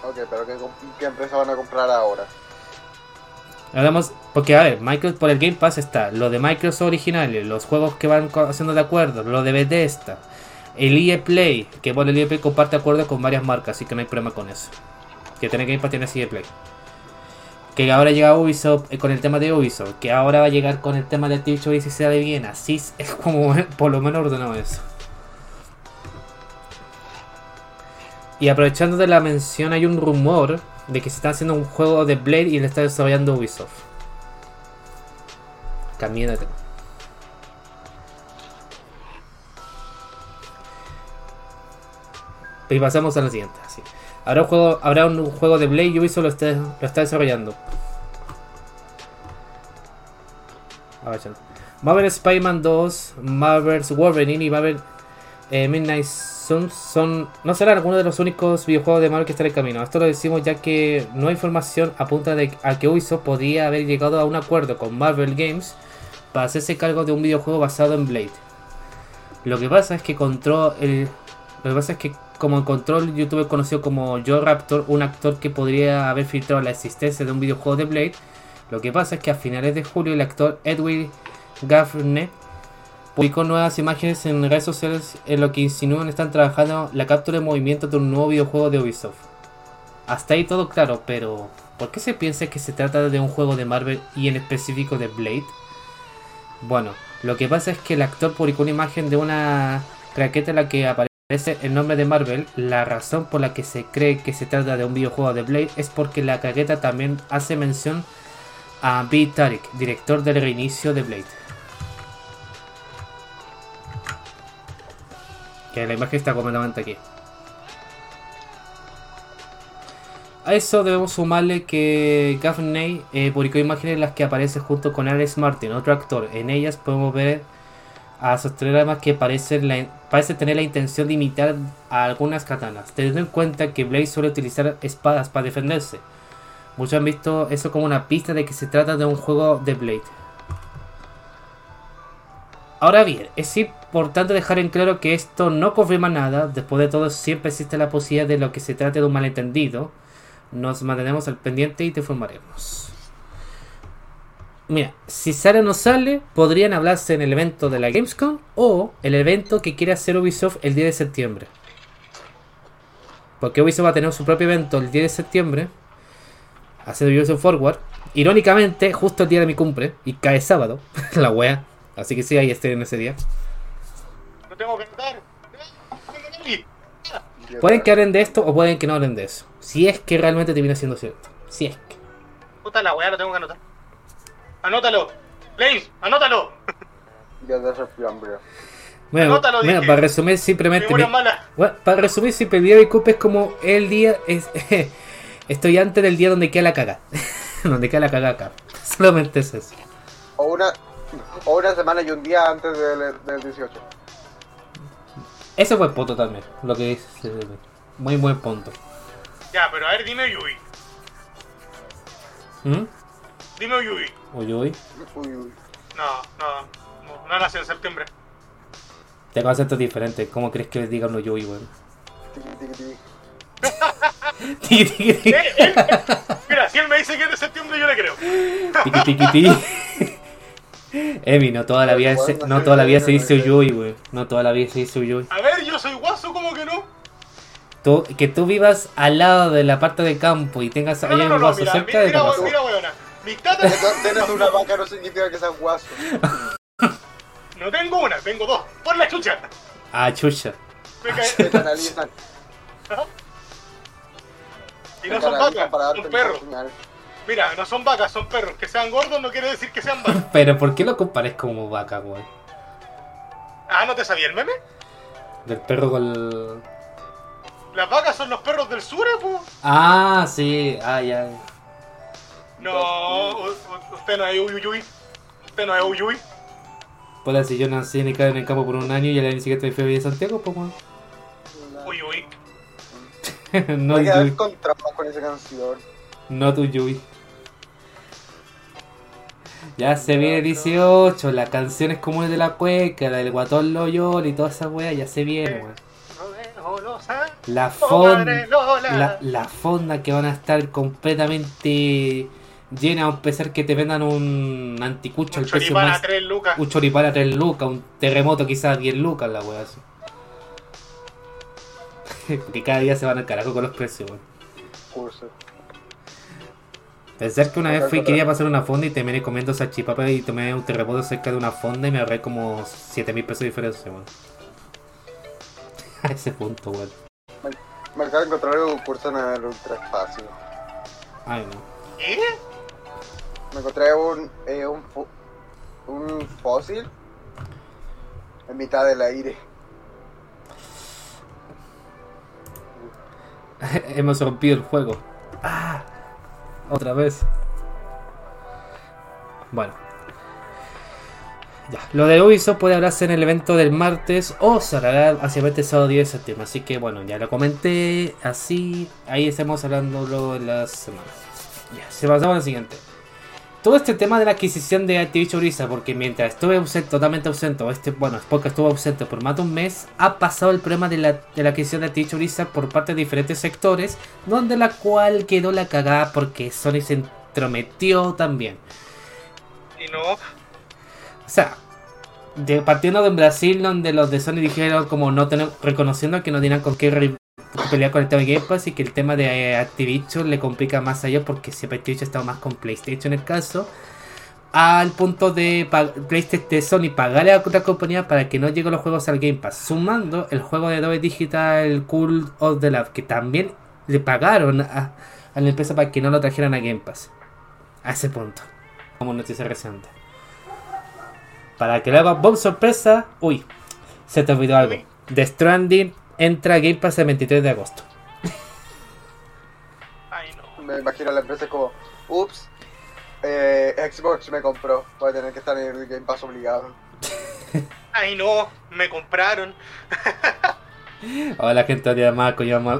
Ok, pero ¿qué, ¿qué, empresa van a comprar ahora? Hablamos, porque a ver, Microsoft por el Game Pass está lo de Microsoft originales, los juegos que van haciendo de acuerdo, lo de Bethesda, el EA Play, que bueno, el EA Play comparte acuerdos con varias marcas, así que no hay problema con eso. Que tiene Game Pass tiene EA Play. Que ahora llega Ubisoft eh, con el tema de Ubisoft, que ahora va a llegar con el tema de Activision y si se de bien, así es [laughs] como por lo menos ordenado eso. Y aprovechando de la mención, hay un rumor de que se está haciendo un juego de Blade y le está desarrollando Ubisoft. Tema. Y pasamos a la siguiente. Así. Habrá un juego, habrá un juego de Blade y Ubisoft lo está, lo está desarrollando. Marvel Spider-Man 2, Marvel's Wolverine y Marvel eh, Midnight Suns son, no serán algunos de los únicos videojuegos de Marvel que están en camino. Esto lo decimos ya que no hay información apunta de, a que Ubisoft podría haber llegado a un acuerdo con Marvel Games para hacerse cargo de un videojuego basado en Blade. Lo que pasa es que Control, el, lo que pasa es que como en Control YouTube conocido como Joe Raptor, un actor que podría haber filtrado la existencia de un videojuego de Blade. Lo que pasa es que a finales de julio el actor Edwin Gaffney publicó nuevas imágenes en redes sociales en lo que insinúan están trabajando la captura de movimiento de un nuevo videojuego de Ubisoft. Hasta ahí todo claro, pero ¿por qué se piensa que se trata de un juego de Marvel y en específico de Blade? Bueno, lo que pasa es que el actor publicó una imagen de una craqueta en la que aparece el nombre de Marvel. La razón por la que se cree que se trata de un videojuego de Blade es porque la craqueta también hace mención a B. Tarek, director del reinicio de Blade. La imagen está completamente aquí. A eso debemos sumarle que Gaffney eh, publicó imágenes en las que aparece junto con Alex Martin, otro actor. En ellas podemos ver a sostener además que parece, parece tener la intención de imitar a algunas katanas, teniendo en cuenta que Blade suele utilizar espadas para defenderse. Muchos han visto eso como una pista de que se trata de un juego de Blade. Ahora bien, es importante dejar en claro que esto no confirma nada. Después de todo, siempre existe la posibilidad de lo que se trate de un malentendido. Nos mantenemos al pendiente y te informaremos. Mira, si o no sale, podrían hablarse en el evento de la Gamescom o el evento que quiere hacer Ubisoft el 10 de septiembre. Porque Ubisoft va a tener su propio evento el 10 de septiembre, haciendo Ubisoft Forward. Irónicamente, justo el día de mi cumple, y cae sábado, [laughs] la wea. Así que sí, ahí estoy en ese día. No tengo que andar. Pueden que hablen de esto o pueden que no hablen de eso. Si es que realmente te viene siendo cierto. Si es que. Puta la weá, lo tengo que anotar. Anótalo. Blaze, anótalo. Ya de hambre. Bueno, Anótalo, bueno, para resumir simplemente. Mi- bueno, para resumir siempre, el día de es como el día. Es, [laughs] estoy antes del día donde queda la caga. [laughs] donde queda la caga acá. [laughs] Solamente es eso. O una, o una semana y un día antes del, del 18. Ese fue punto también. Lo que dice. Muy buen punto. Ya, pero a ver, dime Yui. ¿Mm? Dime Yui. Uy, uy. Uy, uy. No, no, no, no nació en septiembre. Tengo acentos diferentes. ¿Cómo crees que les diga uno uy, weón? Tiki tiki tiki. [laughs] Eh. Mira, si él me dice que es de septiembre, yo le creo. Tiki tiki tiki. [laughs] Emi, no toda la vida se, no toda la vida se dice uyuy, güey. No toda la vida se dice uyuy. A ver, yo soy guaso, ¿cómo que no? Tú, que tú vivas al lado de la parte de campo y tengas No, allá no, un no, no, guaso mira, cerca mira, de casa. mira, weona. Mis tatas, Tener una vaca no significa que seas guaso. [laughs] no tengo una, tengo dos. Por la chucha. Ah, chucha. Me Te cae. analizan. [laughs] Y no son vacas, son perros. Mira, no son vacas, son perros. Que sean gordos no quiere decir que sean vacas. [laughs] Pero ¿por qué lo compares como vaca, weón? Ah, ¿no te sabía el meme? Del perro con el... Las vacas son los perros del sur, ¿eh, po. Ah, sí, ah, ya. No, usted no es Uyuyuy. Usted no es Uyuy. Pues si yo nací en el, en el campo por un año y el año siguiente fui a vivir a Santiago, pues weón. Uyuy. [laughs] no Voy a ver con esa canción. no tu Yui. Ya se viene 18, las canciones comunes de la cueca, la del guatón Loyol y toda esa wea, ya se viene, weón. La fonda, la, la fonda que van a estar completamente llenas, a pesar que te vendan un anticucho Un al precio a más. 3 lucas. Un choripán a 3 lucas, un terremoto quizás a 10 lucas, la wea así. [laughs] Porque cada día se van al carajo con los precios, weón. Pensar que una vez fui quería pasar una fonda y terminé comiendo salchipapa y tomé un terremoto cerca de una fonda y me ahorré como 7 mil pesos de diferencia, weón. [laughs] A ese punto, weón. Me acabo de encontrar un curso en el ultra espacio. Ay, no. ¿Qué? Me encontré un, eh, un, un fósil en mitad del aire. [laughs] Hemos rompido el juego. Otra vez. Bueno. Ya. Lo de Ubisoft puede hablarse en el evento del martes o se hacia el sábado 10 de septiembre. Así que bueno, ya lo comenté así. Ahí estamos hablando en las semanas. Ya, se pasamos al siguiente. Todo este tema de la adquisición de Activision Blizzard, porque mientras estuve ausente, totalmente ausente, este, bueno, porque estuvo ausente por más de un mes, ha pasado el problema de la, de la adquisición de Activision Blizzard por parte de diferentes sectores, donde la cual quedó la cagada porque Sony se entrometió también. Y no. O sea, de, partiendo de Brasil, donde los de Sony dijeron como no tener, reconociendo que no tenían con qué pelear con el tema de Game Pass y que el tema de eh, Activision le complica más a ellos porque siempre Activision estaba más con PlayStation en el caso. Al punto de PlayStation de Sony pagarle a otra compañía para que no lleguen los juegos al Game Pass. Sumando el juego de Adobe Digital Cool of the Lab, que también le pagaron a, a la empresa para que no lo trajeran a Game Pass. A ese punto. Como noticia reciente. Para que le haga bomb sorpresa. Uy, se te olvidó algo. The Stranding entra a Game Pass el 23 de agosto. Ay, no. Me imagino a la empresa como, ups, eh, Xbox me compró. Voy a tener que estar en el Game Pass obligado. [laughs] Ay, no. Me compraron. [laughs] Ahora la gente odia más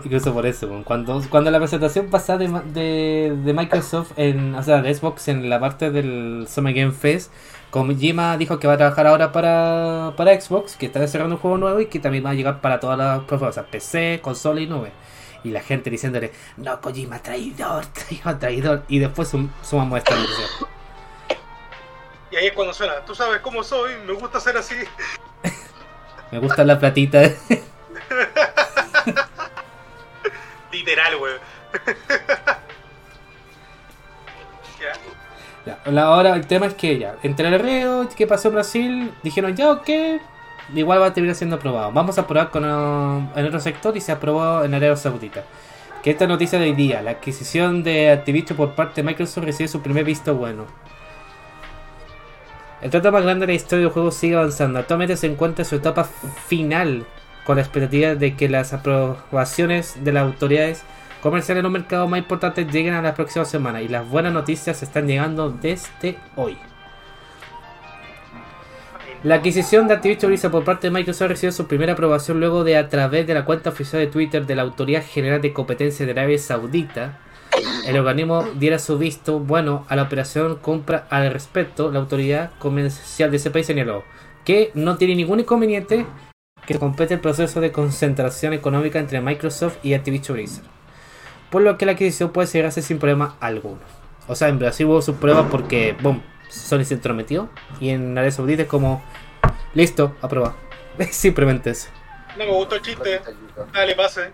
incluso por eso. Cuando, cuando la presentación pasada de, de, de Microsoft, en, o sea, de Xbox en la parte del Summer Game Fest, Kojima dijo que va a trabajar ahora para, para Xbox, que está desarrollando un juego nuevo y que también va a llegar para todas las plataformas, PC, consola y nube. Y la gente diciéndole, no, Kojima, traidor, [laughs] traidor, traidor. Y después sum- sumamos esta noticia. Y ahí es cuando suena. Tú sabes cómo soy. Me gusta ser así. [laughs] Me gusta la platita. [laughs] Literal, weón. Ahora el tema es que ya, entre el reo que pasó en Brasil, dijeron ya ok, igual va a terminar siendo aprobado. Vamos a probar con uh, en otro sector y se aprobó en Arabia Saudita. Que esta noticia de hoy día, la adquisición de Activision por parte de Microsoft recibe su primer visto bueno. El trato más grande de la historia del juego sigue avanzando. Actualmente se encuentra en su etapa final, con la expectativa de que las aprobaciones de las autoridades comerciales en los mercados más importantes lleguen a las próximas semanas. Y las buenas noticias están llegando desde hoy. La adquisición de Activision Blizzard por parte de Microsoft recibió su primera aprobación luego de a través de la cuenta oficial de Twitter de la Autoridad General de Competencia de Arabia Saudita. El organismo diera su visto bueno a la operación compra al respecto. La autoridad comercial de ese país señaló que no tiene ningún inconveniente que se complete el proceso de concentración económica entre Microsoft y Activision Blizzard. Por lo que la adquisición puede llegarse sin problema alguno. O sea, en Brasil hubo sus pruebas porque, boom, Sony se entrometió. Y en Arabia Saudita es como, listo, aprobado. [laughs] Simplemente eso. No me gustó el chiste. Dale, pase.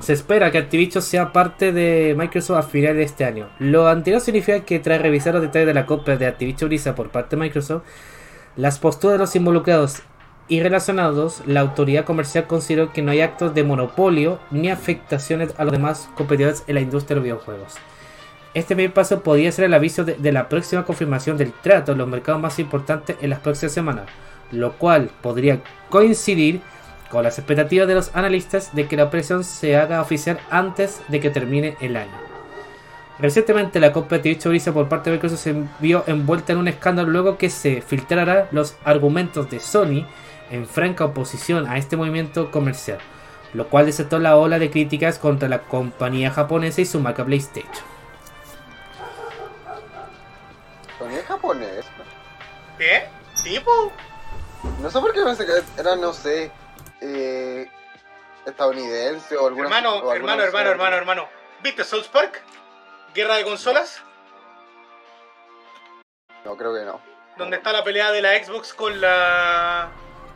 Se espera que Activision sea parte de Microsoft a finales de este año. Lo anterior significa que tras revisar los detalles de la compra de Activision Blizzard por parte de Microsoft, las posturas de los involucrados y relacionados, la autoridad comercial consideró que no hay actos de monopolio ni afectaciones a los demás competidores en la industria de los videojuegos. Este primer paso podría ser el aviso de, la próxima confirmación del trato en los mercados más importantes en las próximas semanas, lo cual podría coincidir con las expectativas de los analistas de que la operación se haga oficial antes de que termine el año. Recientemente la dicho brisa por parte de Microsoft se vio envuelta en un escándalo luego que se filtrara los argumentos de Sony en franca oposición a este movimiento comercial, lo cual desató la ola de críticas contra la compañía japonesa y su marca PlayStation. Es japonés. ¿Qué? ¿Tipo? No sé por qué pensé que era, no sé, eh, estadounidense o alguna. Hermano, o alguna hermano, hermano, hermano, hermano. ¿Viste South Park? Guerra de consolas, No, creo que no. donde está la pelea de la Xbox con la.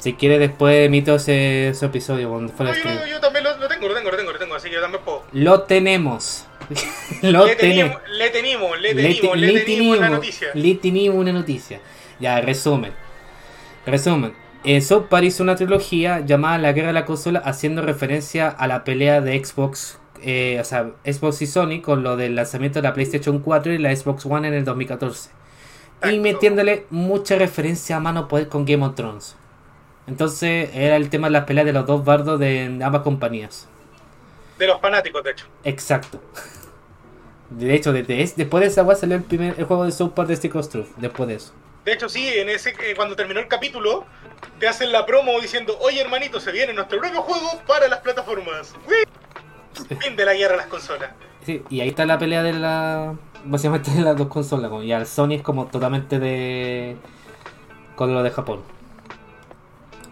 Si quiere después emito ese, ese episodio cuando fuera No, yo, yo- yo también lo, lo tengo, lo tengo, lo tengo, lo tengo, así que yo también puedo. Lo tenemos. [laughs] Lo le, tenemos. le tenemos, le tenemos, te- le tenemos tenemos- noticia. le tenemos una noticia. Ya, resumen. Resumen. Eh, South Park hizo una trilogía llamada La Guerra de la Consola haciendo referencia a la pelea de Xbox, eh, o sea, Xbox y Sony con lo del lanzamiento de la PlayStation 4 y la Xbox One en el 2014. Y Exacto. metiéndole mucha referencia a mano poder con Game of Thrones. Entonces era el tema de las peleas de los dos bardos de ambas compañías. De los fanáticos, de hecho. Exacto. De hecho, desde es- después de esa weá salió el primer el juego de South Park de Stick of Truth. Después de eso. De hecho, sí, en ese eh, cuando terminó el capítulo, te hacen la promo diciendo, oye hermanito, se viene nuestro propio juego para las plataformas. ¡Uy! Fin de la guerra a las consolas. Sí, y ahí está la pelea de la. Básicamente de las dos consolas. Y al Sony es como totalmente de. Con lo de Japón.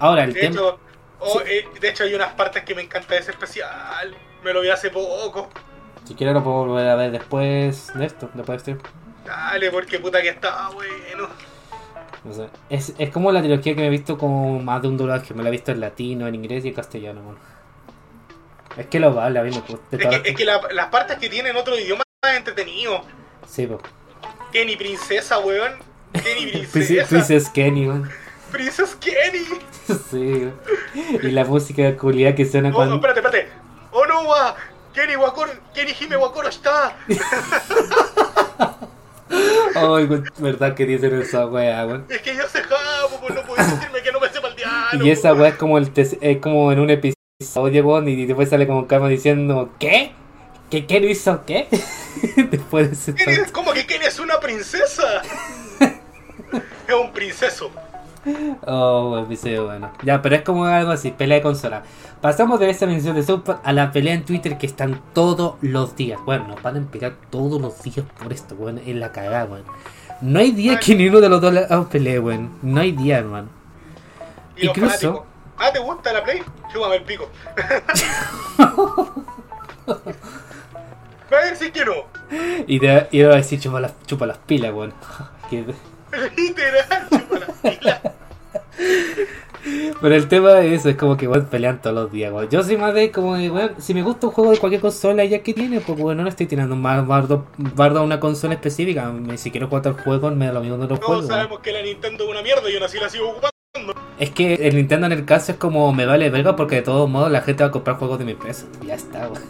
Ahora, el De tema. hecho, oh, Sí. eh, de hecho hay unas partes que me encanta de ese especial. Me lo vi hace poco. Si quieres, lo puedo volver a ver después de esto. Después de este. Dale, porque puta que está bueno. No sé. Es, es como la trilogía que me he visto con más de un doblaje. Me la he visto en latino, en inglés y en castellano, mano. Es que lo vale, a mí me gusta. Es que, es que la- las partes que tienen otro idioma es entretenido. Sí, pues. Kenny Princesa, weón. Kenny [laughs] Princesa. Princess Kenny, weón. Princess Kenny. [laughs] Sí, y la música de culiada que suena Oh, cuando. espérate, espérate. Oh no, wa. Kenny Wakoro, Kenny Hime Wakoro está. [laughs] Ay, verdad que dicen esa wea, weón. Es que yo sé Jabo, pues no puedes decirme que no me sepa el diálogo. Y esa wea es como el es como en un episodio, weón, y después sale como Karma diciendo, ¿qué? ¿Qué, qué no hizo qué? [laughs] después de ese Kenny, ¿Cómo que Kenny es una princesa? es un princeso. [laughs] Oh, weón, episodio bueno. Ya, pero es como algo así, pelea de consola. Pasamos de esa mención de Super a la pelea en Twitter que están todos los días. Bueno, nos van a pegar todos los días por esto, weón, en la cagada, weón. No hay día que ni uno de los dos la- pelee, weón. No hay día, hermano. Y Incluso-. Ah, ¿te gusta la Play? Chúpame el pico. [laughs] [laughs] Va a decir que no. Y te y te va a decir chupa las, chupa las pilas, weón. [laughs] Literal. Pero el tema es eso, es como que weón pelean todos los días, weón. Yo soy más de como de, weón, si me gusta un juego de cualquier consola ya que tiene, pues weón, no le estoy tirando más bardo, bardo a una consola específica. Si quiero jugar otro juego, me da lo mismo de los Todos juegos. weón. sabemos que la Nintendo es una mierda y aún así la sigo ocupando. Es que el Nintendo en el caso es como me vale verga porque de todos modos la gente va a comprar juegos de mi empresa. Ya está, weón.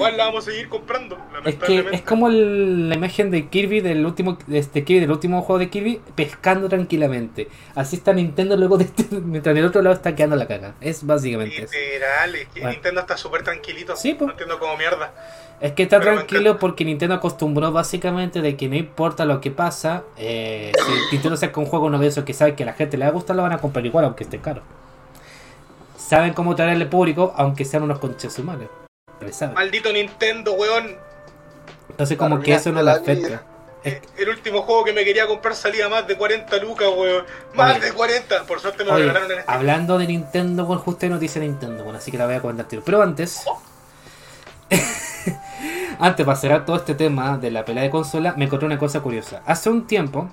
Igual la vamos a seguir comprando, Es que es como el- la imagen de Kirby del último este Kirby del último juego de Kirby pescando tranquilamente. Así está Nintendo luego de este, [laughs] mientras el otro lado está quedando la caga. Es básicamente eso. Literal, es que Bueno. Nintendo está súper tranquilito. Sí, po. No entiendo cómo mierda. Es que está Pero tranquilo porque Nintendo acostumbró básicamente de que no importa lo que pasa, eh, si [coughs] Nintendo saca un juego novedoso que sabe que a la gente le va a gustar, lo van a comprar igual aunque esté caro. Saben cómo traerle público aunque sean unos conches humanos. Maldito Nintendo, weón. Entonces como que eso no le afecta. Es- Eh, El último juego que me quería comprar salía más de 40 lucas, weón. Más Oye. de 40. Por suerte me lo Oye, regalaron en este. hablando de Nintendo, bueno, justo hay noticia de Nintendo, bueno, así que la voy a comentar. Pero antes, [laughs] antes para cerrar todo este tema de la pelea de consola, me encontré una cosa curiosa. Hace un tiempo,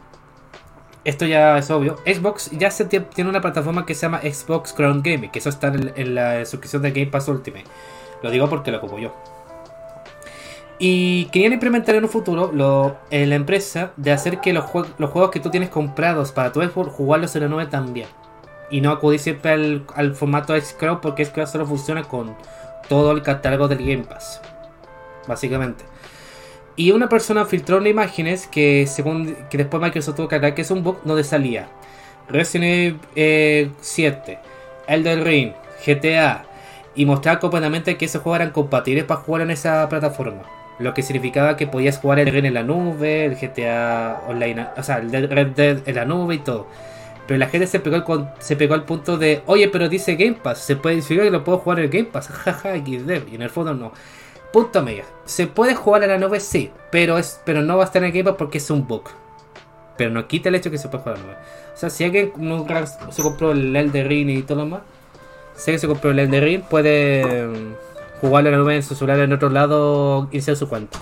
esto ya es obvio, Xbox ya se tie- tiene una plataforma que se llama Xbox Crown Gaming, que eso está en, en la suscripción de Game Pass Ultimate. Lo digo porque lo ocupo yo. Y querían implementar en un futuro lo, en la empresa de hacer que los, jue- los juegos que tú tienes comprados para tu Xbox jugarlos en la nube también. y no acudir siempre al, al formato Xcloud porque Xcloud solo funciona con todo el catálogo del Game Pass. Básicamente. Y una persona filtró unas imágenes que según que después Microsoft tuvo que aclarar que es un bug donde salía Resident Evil eh, 7, Elden Ring, GTA y mostrar completamente que esos juegos eran compatibles para jugar en esa plataforma. Lo que significaba que podías jugar el Ring en la nube, el GTA Online, o sea, el Red Dead en la nube y todo. Pero la gente se pegó, al, se pegó al punto de, oye, pero dice Game Pass, se puede decir que lo puedo jugar en el Game Pass, [laughs] jaja, XD, y en el fondo no. Punto medio. Se puede jugar en la nube, sí, pero es pero no va a estar en el Game Pass porque es un bug. Pero no quita el hecho que se puede jugar en la nube. O sea, si alguien nunca se compró el Elden Ring y todo lo más, si alguien se compró el Elden Ring, puede mm, jugarlo en la nube en su celular en otro lado y iniciar su cuenta.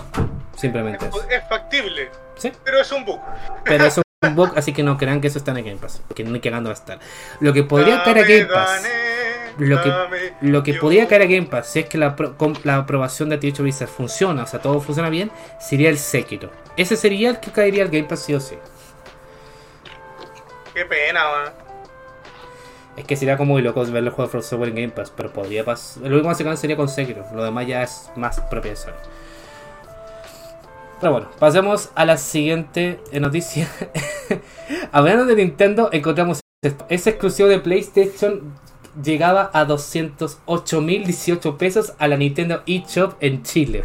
Simplemente Es, factible, Sí. pero es un bug. Pero es [laughs] un bug, así que no crean que eso está en el Game Pass. Porque ni cagando va a estar. Lo que podría caer a Dame, Game Pass. Lo que, lo que podría caer a Game Pass, si es que la, la aprobación de T8 Blizzard funciona, o sea, todo funciona bien, sería el Sekiro. Ese sería el que caería al Game Pass sí o sí. Qué pena, man. Es que sería como muy loco ver los juegos de From Software en Game Pass, pero podría pasar. Lo único que se sería con Sekiro, lo demás ya es más propio de Sony. Pero bueno, pasemos a la siguiente noticia. [laughs] Hablando de Nintendo, encontramos esto. Ese exclusivo de PlayStation llegaba a 208.018 pesos a la Nintendo eShop en Chile.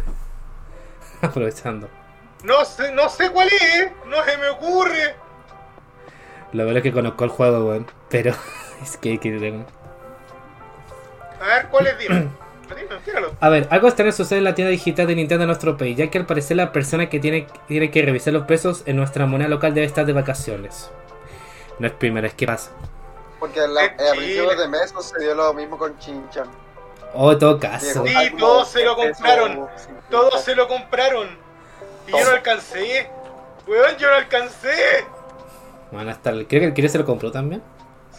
[laughs] Aprovechando. No sé, no sé cuál es, no se me ocurre. Lo verdad es que conozco el juego, weón. Pero [laughs] es que, que A ver, ¿cuál es? Dime. [clears throat] Dime, tíralo. A ver, algo extraño sucede en la tienda digital de Nintendo en nuestro país, ya que al parecer la persona que tiene, tiene que revisar los precios en nuestra moneda local debe estar de vacaciones. No es primera vez que pasa. Porque la- En eh, a principios de mes sucedió lo mismo con Chinchan. Oh, en todo caso. Sí, todos se lo compraron. Todos se lo compraron. Y yo no alcancé. Weón, yo no alcancé. Bueno, hasta el, creo que el se lo compró también.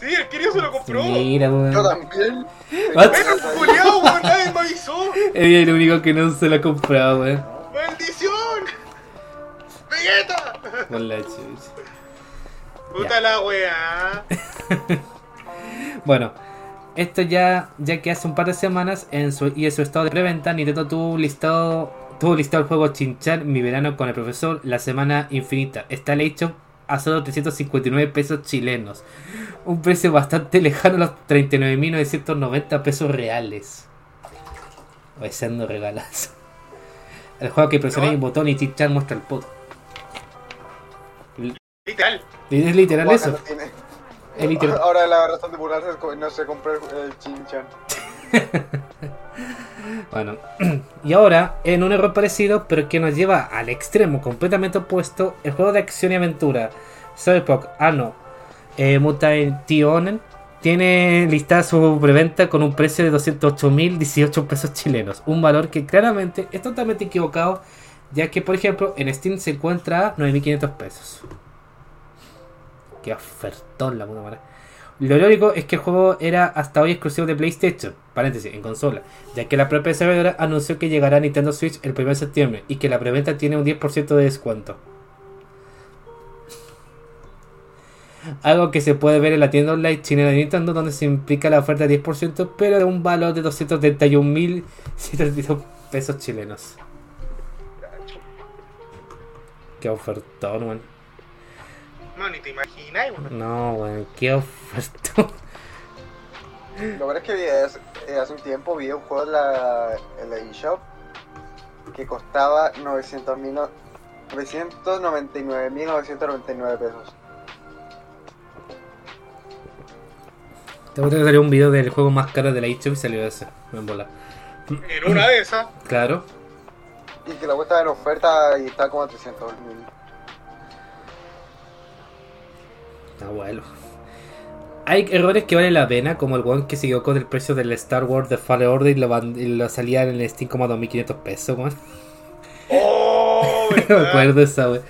Sí, el querido se lo compró. Mira, Yo weón. también. What? Bueno, culiao, weón, nadie me avisó. Es el único que no se lo ha comprado, weón. ¡Maldición! ¡Vegeta! Con la chucha. Puta la weá. [laughs] Bueno, esto ya, ya que hace un par de semanas en su, y en su estado de preventa, Nintendo tuvo listado, tuvo listado el juego Chinchan Mi Verano con el Profesor, La Semana Infinita. Está hecho a solo 359 pesos chilenos. Un precio bastante lejano a los 39.990 pesos reales. Voy siendo regalazo. El juego que presioné un botón y Chinchan muestra el pot. Literal. Es literal Guaca, eso. Es literal. Ahora la razón de burlarse es que no se compró el, el Chinchan. [laughs] Bueno, [clears throat] y ahora, en un error parecido, pero que nos lleva al extremo completamente opuesto, el juego de acción y aventura Cyberpunk Anno eh, Mutation tiene listada su preventa con un precio de 208.018 pesos chilenos. Un valor que claramente es totalmente equivocado, ya que, por ejemplo, en Steam se encuentra a 9.500 pesos. Qué ofertón la puta madre. Lo lógico es que el juego era hasta hoy exclusivo de PlayStation, paréntesis, en consola, ya que la propia desarrolladora anunció que llegará a Nintendo Switch el 1 de septiembre y que la preventa tiene un 10% de descuento. Algo que se puede ver en la tienda online china de Nintendo, donde se implica la oferta de 10%, pero de un valor de 231.732 pesos chilenos. Qué ofertón, weón. No, ni te imagináis, weón. No, weón, qué ofertón. Lo verdad es que vi- es- eh, hace un tiempo vi un juego en la, en la eShop que costaba 900 mil 999.999 pesos. Te voy a salir un video del juego más caro de la eShop y salió ese. Me embola. En una de esas. Claro. Y que la cuesta en oferta y está como a 300 mil. Abuelo. Hay errores que valen la pena, como el one que se equivocó del precio del Star Wars de Fallen Order y lo, van- y lo salía en el Steam como a 2.500 pesos, weón. ¡Oh! [laughs] Me acuerdo esa, weón.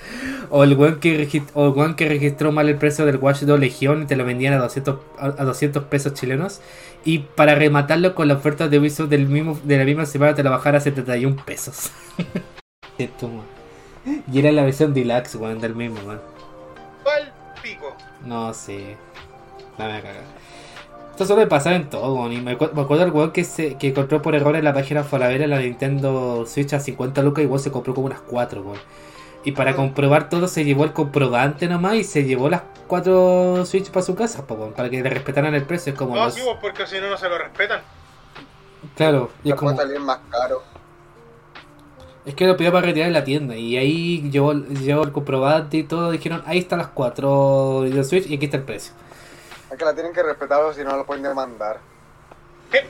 O el one que, o el que registró mal el precio del Watch Dogs Legion y te lo vendían a 200, a, a 200 pesos chilenos. Y para rematarlo con la oferta de Ubisoft del mismo, de la misma semana te lo bajara a 71 pesos. [laughs] Y era la versión deluxe, weón, del mismo, weón. ¿Cuál? No sé. Dame a cagar. Esto suele pasar en todo, weón, y me, acu- me acuerdo del weón que, se, que compró por error en la página Falabella la Nintendo Switch a 50 lucas y igual se compró como unas 4, weón. Y para comprobar todo se llevó el comprobante nomás y se llevó las 4 Switch para su casa, po, weón, para que le respetaran el precio. Es como No, los- sí, pues, porque si no, no se lo respetan. Claro, y es como... salir más caro. Es que lo pidió para retirar en la tienda y ahí llevó, llevó el comprobante y todo. Dijeron, ahí están las 4 de Switch y aquí está el precio. Es que la tienen que respetar o si no lo pueden demandar. ¿Qué?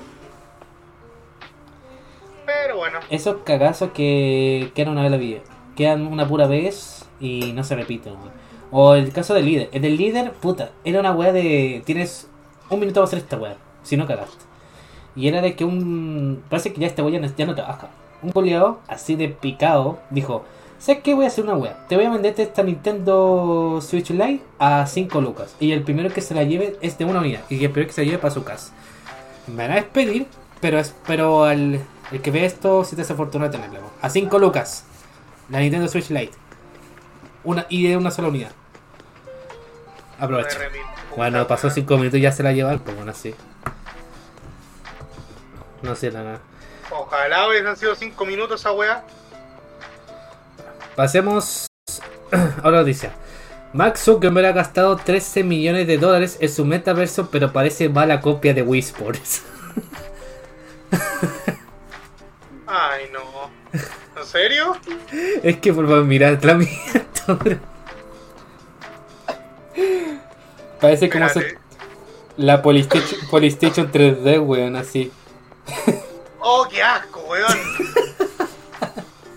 Pero bueno, Esos cagazos que quedan una vez la vida. Quedan una pura vez y no se repiten. weón. O el caso del líder. El del líder, puta, era una weá de. Tienes un minuto para hacer esta weá. Si no cagaste. Y era de que un. Parece que ya este weá ya no, ya no trabaja. Un coleado, así de picado, dijo: ¿Sabes qué? Voy a hacer una weá. Te voy a venderte esta Nintendo Switch Lite a 5 lucas. Y el primero que se la lleve es de una unidad. Y el primero que se la lleve para su casa. Me van a despedir, pero espero al el que ve esto, si te hace fortuna weón. A 5 lucas. La Nintendo Switch Lite. Una, y de una sola unidad. Aprovecha. Bueno, pasó 5 minutos y ya se la llevan, pues bueno, así. No sé nada. Ojalá hubiesen sido 5 minutos esa wea. Pasemos a la noticia. Max Zuckerberg ha gastado 13 millones de dólares en su metaverso, pero parece mala copia de Wii Sports. [laughs] Ay, no. ¿En serio? es que por favor, mirad la miniatura. Parece como se- la Polystation, Polystation 3D, weón, así. [laughs] Oh, qué asco, weón.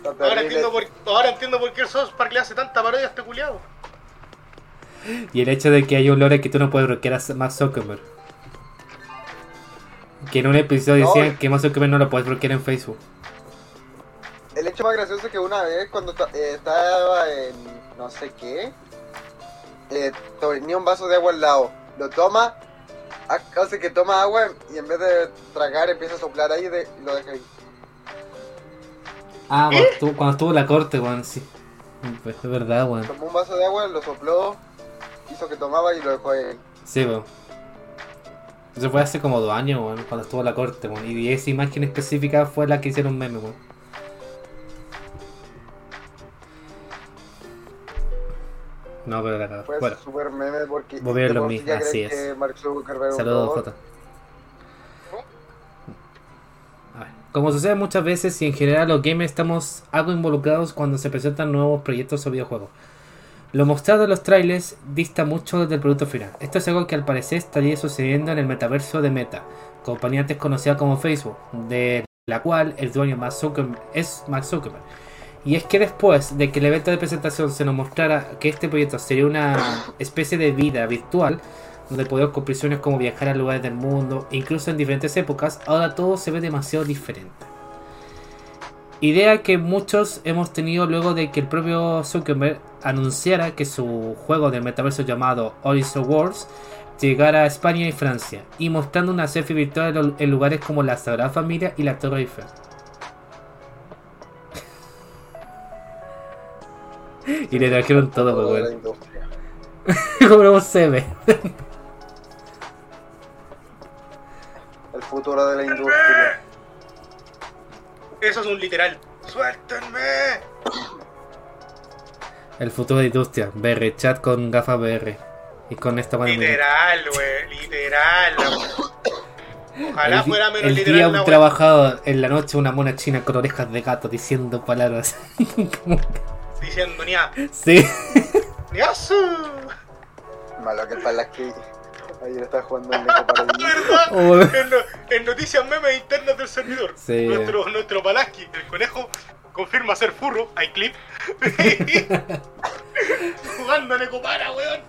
[laughs] Ahora entiendo por, ahora entiendo por qué el South Park le hace tanta parodia a este culiado. Y el hecho de que hay un lore que tú no puedes bloquear a Max Zuckerberg. Que en un episodio No. decían que Max Zuckerberg no lo puedes bloquear en Facebook. El hecho más gracioso es que una vez cuando eh, estaba en no sé qué, eh, tenía un vaso de agua al lado. Lo toma, hace que toma agua y en vez de tragar empieza a soplar ahí de- y lo deja ahí. Ah, cuando estuvo, cuando estuvo la corte, weón, sí. Pues es verdad, weón. Tomó un vaso de agua, lo sopló, hizo que tomaba y lo dejó ahí. Sí, weón. Eso fue hace como dos años, weón, cuando estuvo la corte, weón. Y esa imagen específica fue la que hicieron meme, weón. No, pero la. Fue Bueno, súper meme porque Voy a ver de lo por sí mismo, ya así es. que Mark Zuckerberg es un saludos. Jota. Como sucede muchas veces y en general los gamers estamos algo involucrados cuando se presentan nuevos proyectos o videojuegos. Lo mostrado en los trailers dista mucho del producto final. Esto es algo que al parecer estaría sucediendo en el metaverso de Meta, compañía antes conocida como Facebook, de la cual el dueño Mark Zuckerberg es Mark Zuckerberg. Y es que después de que el evento de presentación se nos mostrara que este proyecto sería una especie de vida virtual, donde podemos cumplir sueños como viajar a lugares del mundo, incluso en diferentes épocas, ahora todo se ve demasiado diferente. Idea que muchos hemos tenido luego de que el propio Zuckerberg anunciara que su juego del metaverso llamado Horizon Wars llegara a España y Francia, y mostrando una selfie virtual en lugares como la Sagrada Familia y la Torre Eiffel. Y le trajeron todo, pues, de la weón. industria. [laughs] Como un CB. El futuro de la industria. Eso es un literal. ¡Suéltenme! El futuro de la industria. VR, chat con gafas VR. Y con esta mano Literal, wey. Literal. Ojalá el, fuera menos el literal día un trabajador, en la noche una mona china con orejas de gato diciendo palabras. [laughs] Diciendo ni a. sí. ¡Ni a su! Malo que el Palaski [laughs] ayer estaba jugando en. ¿Verdad? Oh. En, no- en noticias memes internas del servidor. Sí. Nuestro, nuestro Palaski, el conejo, confirma ser furro. Hay clip. [laughs] Jugando en Ecopara, weón.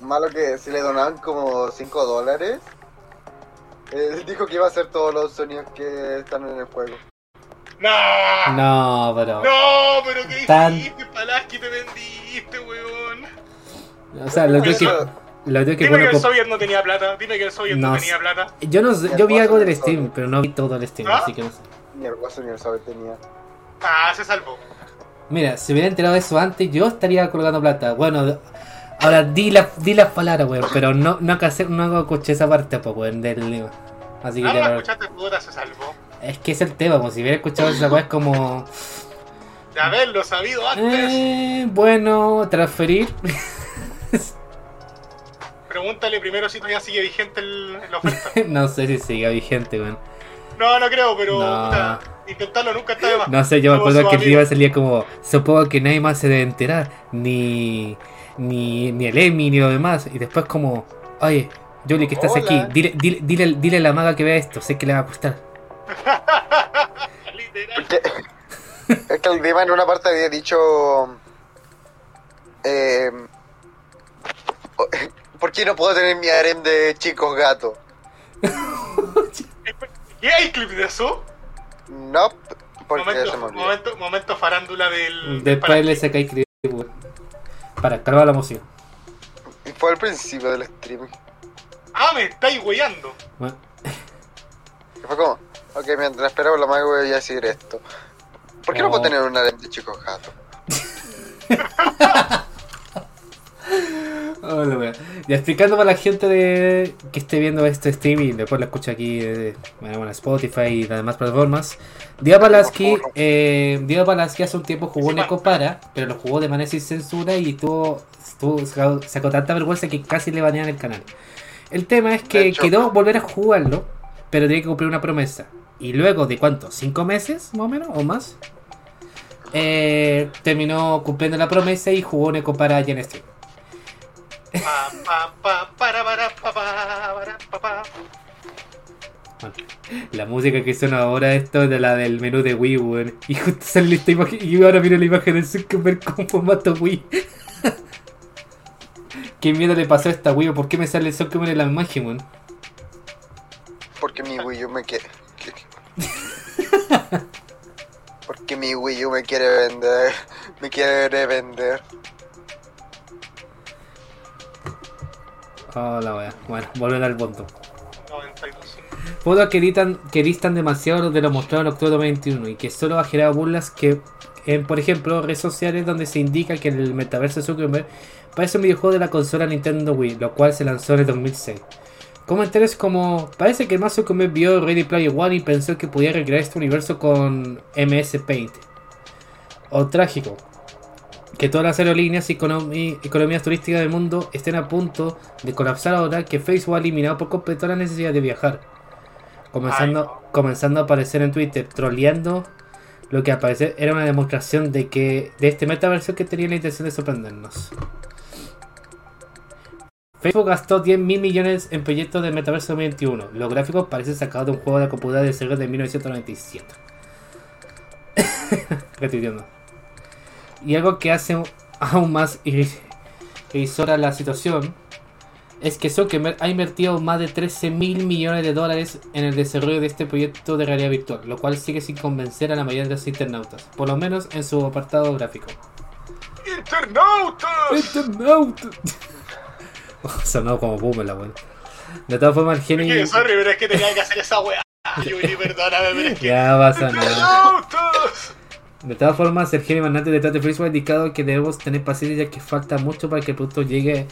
Malo que si le donaban como 5 dólares, él dijo que iba a hacer todos los sonidos que están en el juego. No. No, pero. No, pero ¿qué Tan- hiciste, Palaski? Te vendiste, weón. O sea, lo que. Eso- Lo que Dime bueno, que el Soviet no tenía plata. Dime que el Soviet no, No tenía plata. yo no yo vi algo del Steam, pero no vi todo el Steam, ¿Ah? así que no sé. Ni el Wazo ni el Sabe tenía. Ah, se salvó. Mira, si hubiera enterado de eso antes, yo estaría colgando plata. Bueno, Ahora di, la, di las palabras, weón, pero no, no, no escuché esa parte, pues, weón, del Así que Ah, ya no no- escuchaste, puta, se salvó. Es que es el tema, como si hubiera escuchado esa weá es como. De haberlo sabido antes. Eh, bueno, transferir. Pregúntale primero si todavía sigue vigente el, la oferta. [laughs] no sé si siga vigente, weón. No, no creo, pero No. puta, intentarlo nunca está de más. No sé, yo me acuerdo que el día salía como. Supongo que nadie más se debe enterar. Ni. Ni, ni el Emi, ni lo demás. Y después, como. Oye, Julie, que estás Hola. aquí. Dile, dile, dile, dile a la maga que vea esto. Sé que le va a gustar. [laughs] Literal. Porque es que el Dima en una parte había dicho. Eh, ¿Por qué no puedo tener mi harem de chicos gatos? ¿Qué hay clip de eso? No, porque se me Momento, olvidó. momento, momento farándula del. Después le saca y clip. Para, calma la emoción. Y Fue al principio del stream. Ah, me estáis weyando. Bueno, Y fue como, ok, mientras esperamos la maga voy a decir esto. ¿Por qué no, puedo tener un harem de chicos gatos? [laughs] Hola. Ya explicando para la gente de que esté viendo este stream y después lo escucha aquí eh, bueno, Spotify y las demás plataformas. Diego Palaski, eh, hace un tiempo jugó Sí, en man. Ecopara, pero lo jugó de manera sin censura y tuvo, tuvo- sacó, sacó tanta vergüenza que casi le banean el canal. El tema es que quedó volver a jugarlo, pero tenía que cumplir una promesa. Y luego de cuánto, cinco meses más o menos, o más, eh, terminó cumpliendo la promesa y jugó en Ecopara allá en. Bueno, la música que suena ahora esto es de la del menú de Wii, weón. Y justo sale esta imagen. Y ahora miro la imagen de Zuckerberg con formato Wii. [laughs] ¿Qué miedo le pasó a esta Wii? ¿Por qué me sale Zuckerberg en la imagen, weón? Porque mi Wii U me quiere. [laughs] Porque mi Wii U me quiere vender. Me quiere vender. Oh, la wea. Bueno, volver al punto. 92. Fotos que, editan, que distan demasiado de lo mostrado en octubre de 2021 y que solo ha generado burlas que, en, por ejemplo, redes sociales donde se indica que el metaverso Zuckerberg parece un videojuego de la consola Nintendo Wii, lo cual se lanzó en el 2006. Comentarios como, parece que Zuckerberg vio Ready Player One y pensó que podía recrear este universo con MS Paint. O trágico, que todas las aerolíneas y economías turísticas del mundo estén a punto de colapsar ahora que Facebook ha eliminado por completo la necesidad de viajar. Comenzando, comenzando a aparecer en Twitter, troleando lo que al parecer era una demostración de que de este metaverso que tenía la intención de sorprendernos. Facebook gastó 10 mil millones en proyectos de Metaverso 21. Los gráficos parecen sacados de un juego de computadora de Sega de 1997. Repitiendo. [laughs] Y algo que hace aún más irri- irrisoria la situación es que Zuckerberg ha invertido más de 13 mil millones de dólares en el desarrollo de este proyecto de realidad virtual, lo cual sigue sin convencer a la mayoría de los internautas, por lo menos en su apartado gráfico. ¡Internautas! ¡Internauta! [laughs] Sonó como boomer la weón. De todas formas, el sorry, pero es que tenía que hacer esa weá. [laughs] Yuri, perdóname, pero es que. Ya pasa nada. De todas formas, el genio mandante detrás de Facebook ha indicado que debemos tener paciencia ya que falta mucho para que el producto llegue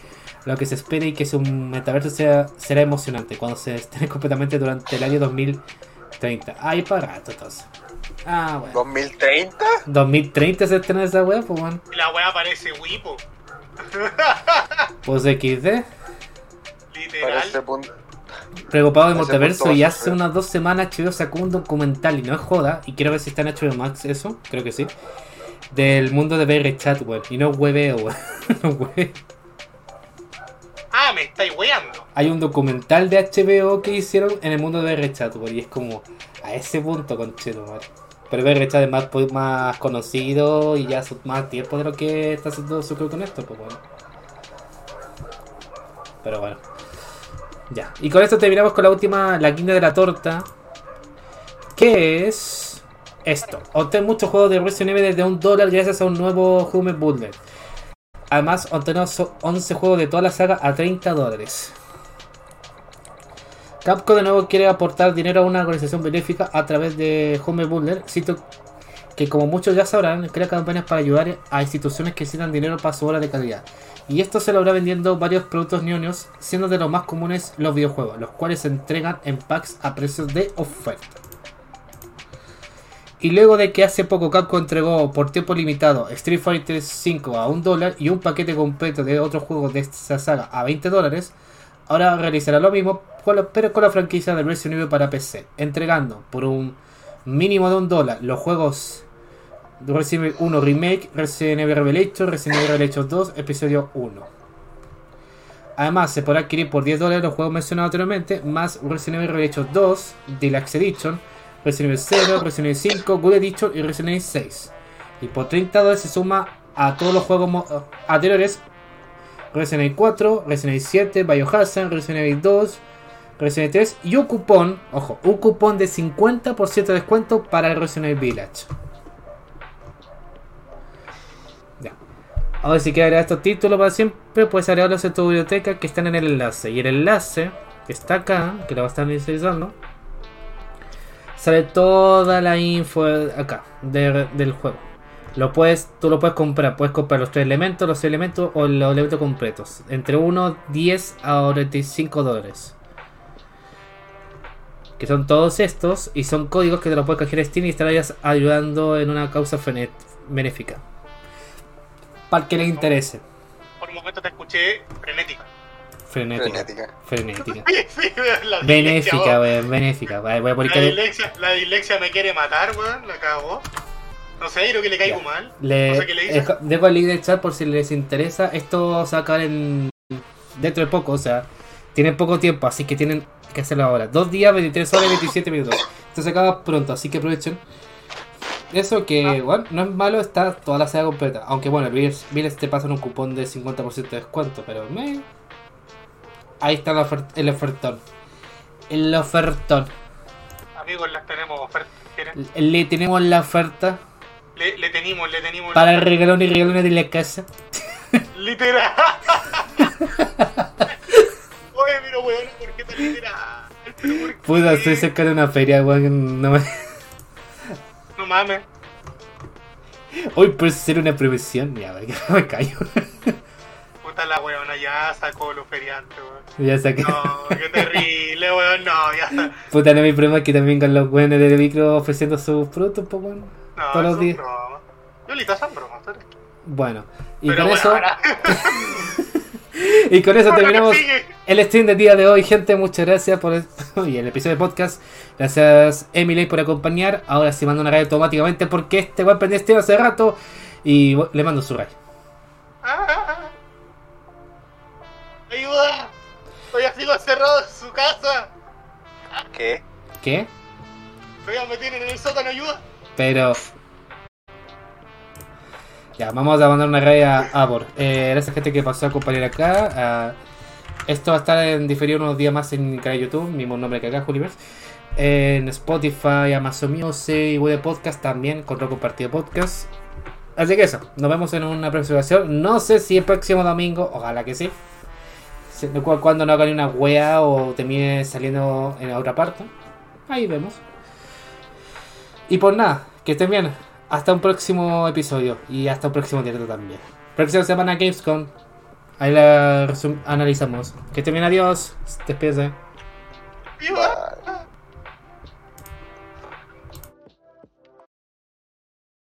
a lo que se espera y que su metaverso sea, será emocionante cuando se estrene [laughs] completamente durante el año 2030. Ay, para rato entonces. Ah, bueno. ¿2030? 2030 se estrena esa wea, pues bueno. Y La weá parece Wipo. [laughs] Pues XD. Literal. Preocupado de punto y hace unas dos semanas HBO sacó un documental y no es joda, y quiero ver si está en HBO Max eso, creo que sí. Del mundo de VR Chat, weón. Y no es hueveo, weón. [laughs] No Ah, me estáis weando. Hay un documental de HBO que hicieron en el mundo de VR Chat, weón. Y es como a ese punto, conchero, weón. Pero Chat es más, pues, más conocido y ya hace más tiempo de lo que está haciendo su con esto, pues bueno. Pero bueno. Ya. Y con esto terminamos con la última, la guinda de la torta. Que es esto. Obtén muchos juegos de Resident Evil desde un dólar gracias a un nuevo Human Bundle. Además, obtenemos 11 juegos de toda la saga a 30 dólares. Capcom de nuevo quiere aportar dinero a una organización benéfica a través de Home Bundle, sitio que como muchos ya sabrán, crea campañas para ayudar a instituciones que necesitan dinero para su obra de calidad. Y esto se logra vendiendo varios productos ñoños, siendo de los más comunes los videojuegos, los cuales se entregan en packs a precios de oferta. Y luego de que hace poco Capcom entregó por tiempo limitado Street Fighter V a un dólar y un paquete completo de otros juegos de esta saga a 20 dólares, ahora realizará lo mismo, pero con la franquicia de Resident Evil para PC, entregando por un mínimo de un dólar los juegos de Resident Evil 1 Remake, Resident Evil Revelation, Resident Evil Revelation 2, episodio 1. Además, se podrá adquirir por 10 dólares los juegos mencionados anteriormente, más Resident Evil Revelation 2, Deluxe Edition, Resident Evil 0, Resident Evil 5, Good Edition y Resident Evil 6. Y por 30 dólares se suma a todos los juegos anteriores Resident Evil 4, Resident Evil 7, Biohazard, Resident Evil 2, Resident Evil 3 y un cupón, ojo, un cupón de 50% de descuento para el Resident Evil Village. Ya. Ahora si quieres agregar estos títulos para siempre, puedes agregarlos en tu biblioteca que están en el enlace. Y el enlace, que está acá, que lo va a estar inicializando, sale toda la info acá de- del juego. Lo puedes, tú lo puedes comprar, puedes comprar los tres elementos, los seis elementos o los elementos completos. Entre 1, 10 a 45 dólares. Que son todos estos y son códigos que te los puedes coger Steam y estarías ayudando en una causa benéfica. Para el que le interese. Por un momento te escuché frenética. Frenética. Frenética. Frenética. [laughs] [laughs] Benéfica, weón. benéfica. Voy a La dislexia, la dislexia me quiere matar, weón. La cagó. No sé, creo que le caigo Ya. mal. le, no sé qué le hice. dejo- el link del chat por si les interesa. Esto se va a acabar en, dentro de poco, o sea, tienen poco tiempo, así que tienen que hacerlo ahora. Dos días, 23 horas y 27 minutos. Esto se acaba pronto, así que aprovechen. Eso que, Ah. bueno, no es malo, está toda la saga completa. Aunque bueno, Viles te pasan un cupón de 50% de descuento, pero me... Ahí está el, ofer- el ofertón. El ofertón. Amigos, las tenemos ofertas. Le tenemos la oferta Le, le tenemos, le tenemos. para el regalón y regalones de la casa. [laughs] Literal. [laughs] Oye, pero weón, ¿por qué tan literal? ¿Pero por qué? Puta, estoy cerca de una feria, weón. No me... No mames. Hoy por ser una previsión, [laughs] ya, me callo. Puta la weona, ya sacó los feriantes, weón. ya saqué. No, qué terrible, weón. No, ya. Puta, no mi problema es que también con los weones del micro ofreciendo sus productos, pues weón. No, Todos los días. bromas. Yolita, son bromas. ¿sabes? Bueno, y Pero con bueno, eso, ahora- [laughs] y con eso terminamos el stream del día de hoy, gente. Muchas gracias por el, [laughs] y el episodio de podcast. Gracias, Emily, por acompañar. Ahora sí mando una raid automáticamente porque este weón prendió este hace rato. Y le mando su raid. Ah, ah, ah. ¡Ayuda! Todavía sigo encerrado en su casa. ¿Qué? ¿Qué? Todavía me tienen en el sótano, ayuda. Pero. Ya, vamos a mandar una raid a Abor. Eh, gracias, gente que pasó a acompañar acá. Ah, esto va a estar en diferido unos días más en canal de YouTube, mismo nombre que acá, Juliverse. En Spotify, Amazon Music web podcast también, con otro compartido podcast. Así que eso, nos vemos en una próxima ocasión. No sé si el próximo domingo, ojalá que sí. Cuando no haga ni una wea o termine saliendo en otra parte. Ahí vemos. Y por nada, que estén bien. Hasta un próximo episodio y hasta un próximo directo también. Próxima semana Gamescom. Ahí la analizamos. Que estén bien, adiós. Despídense. ¡Ayuda!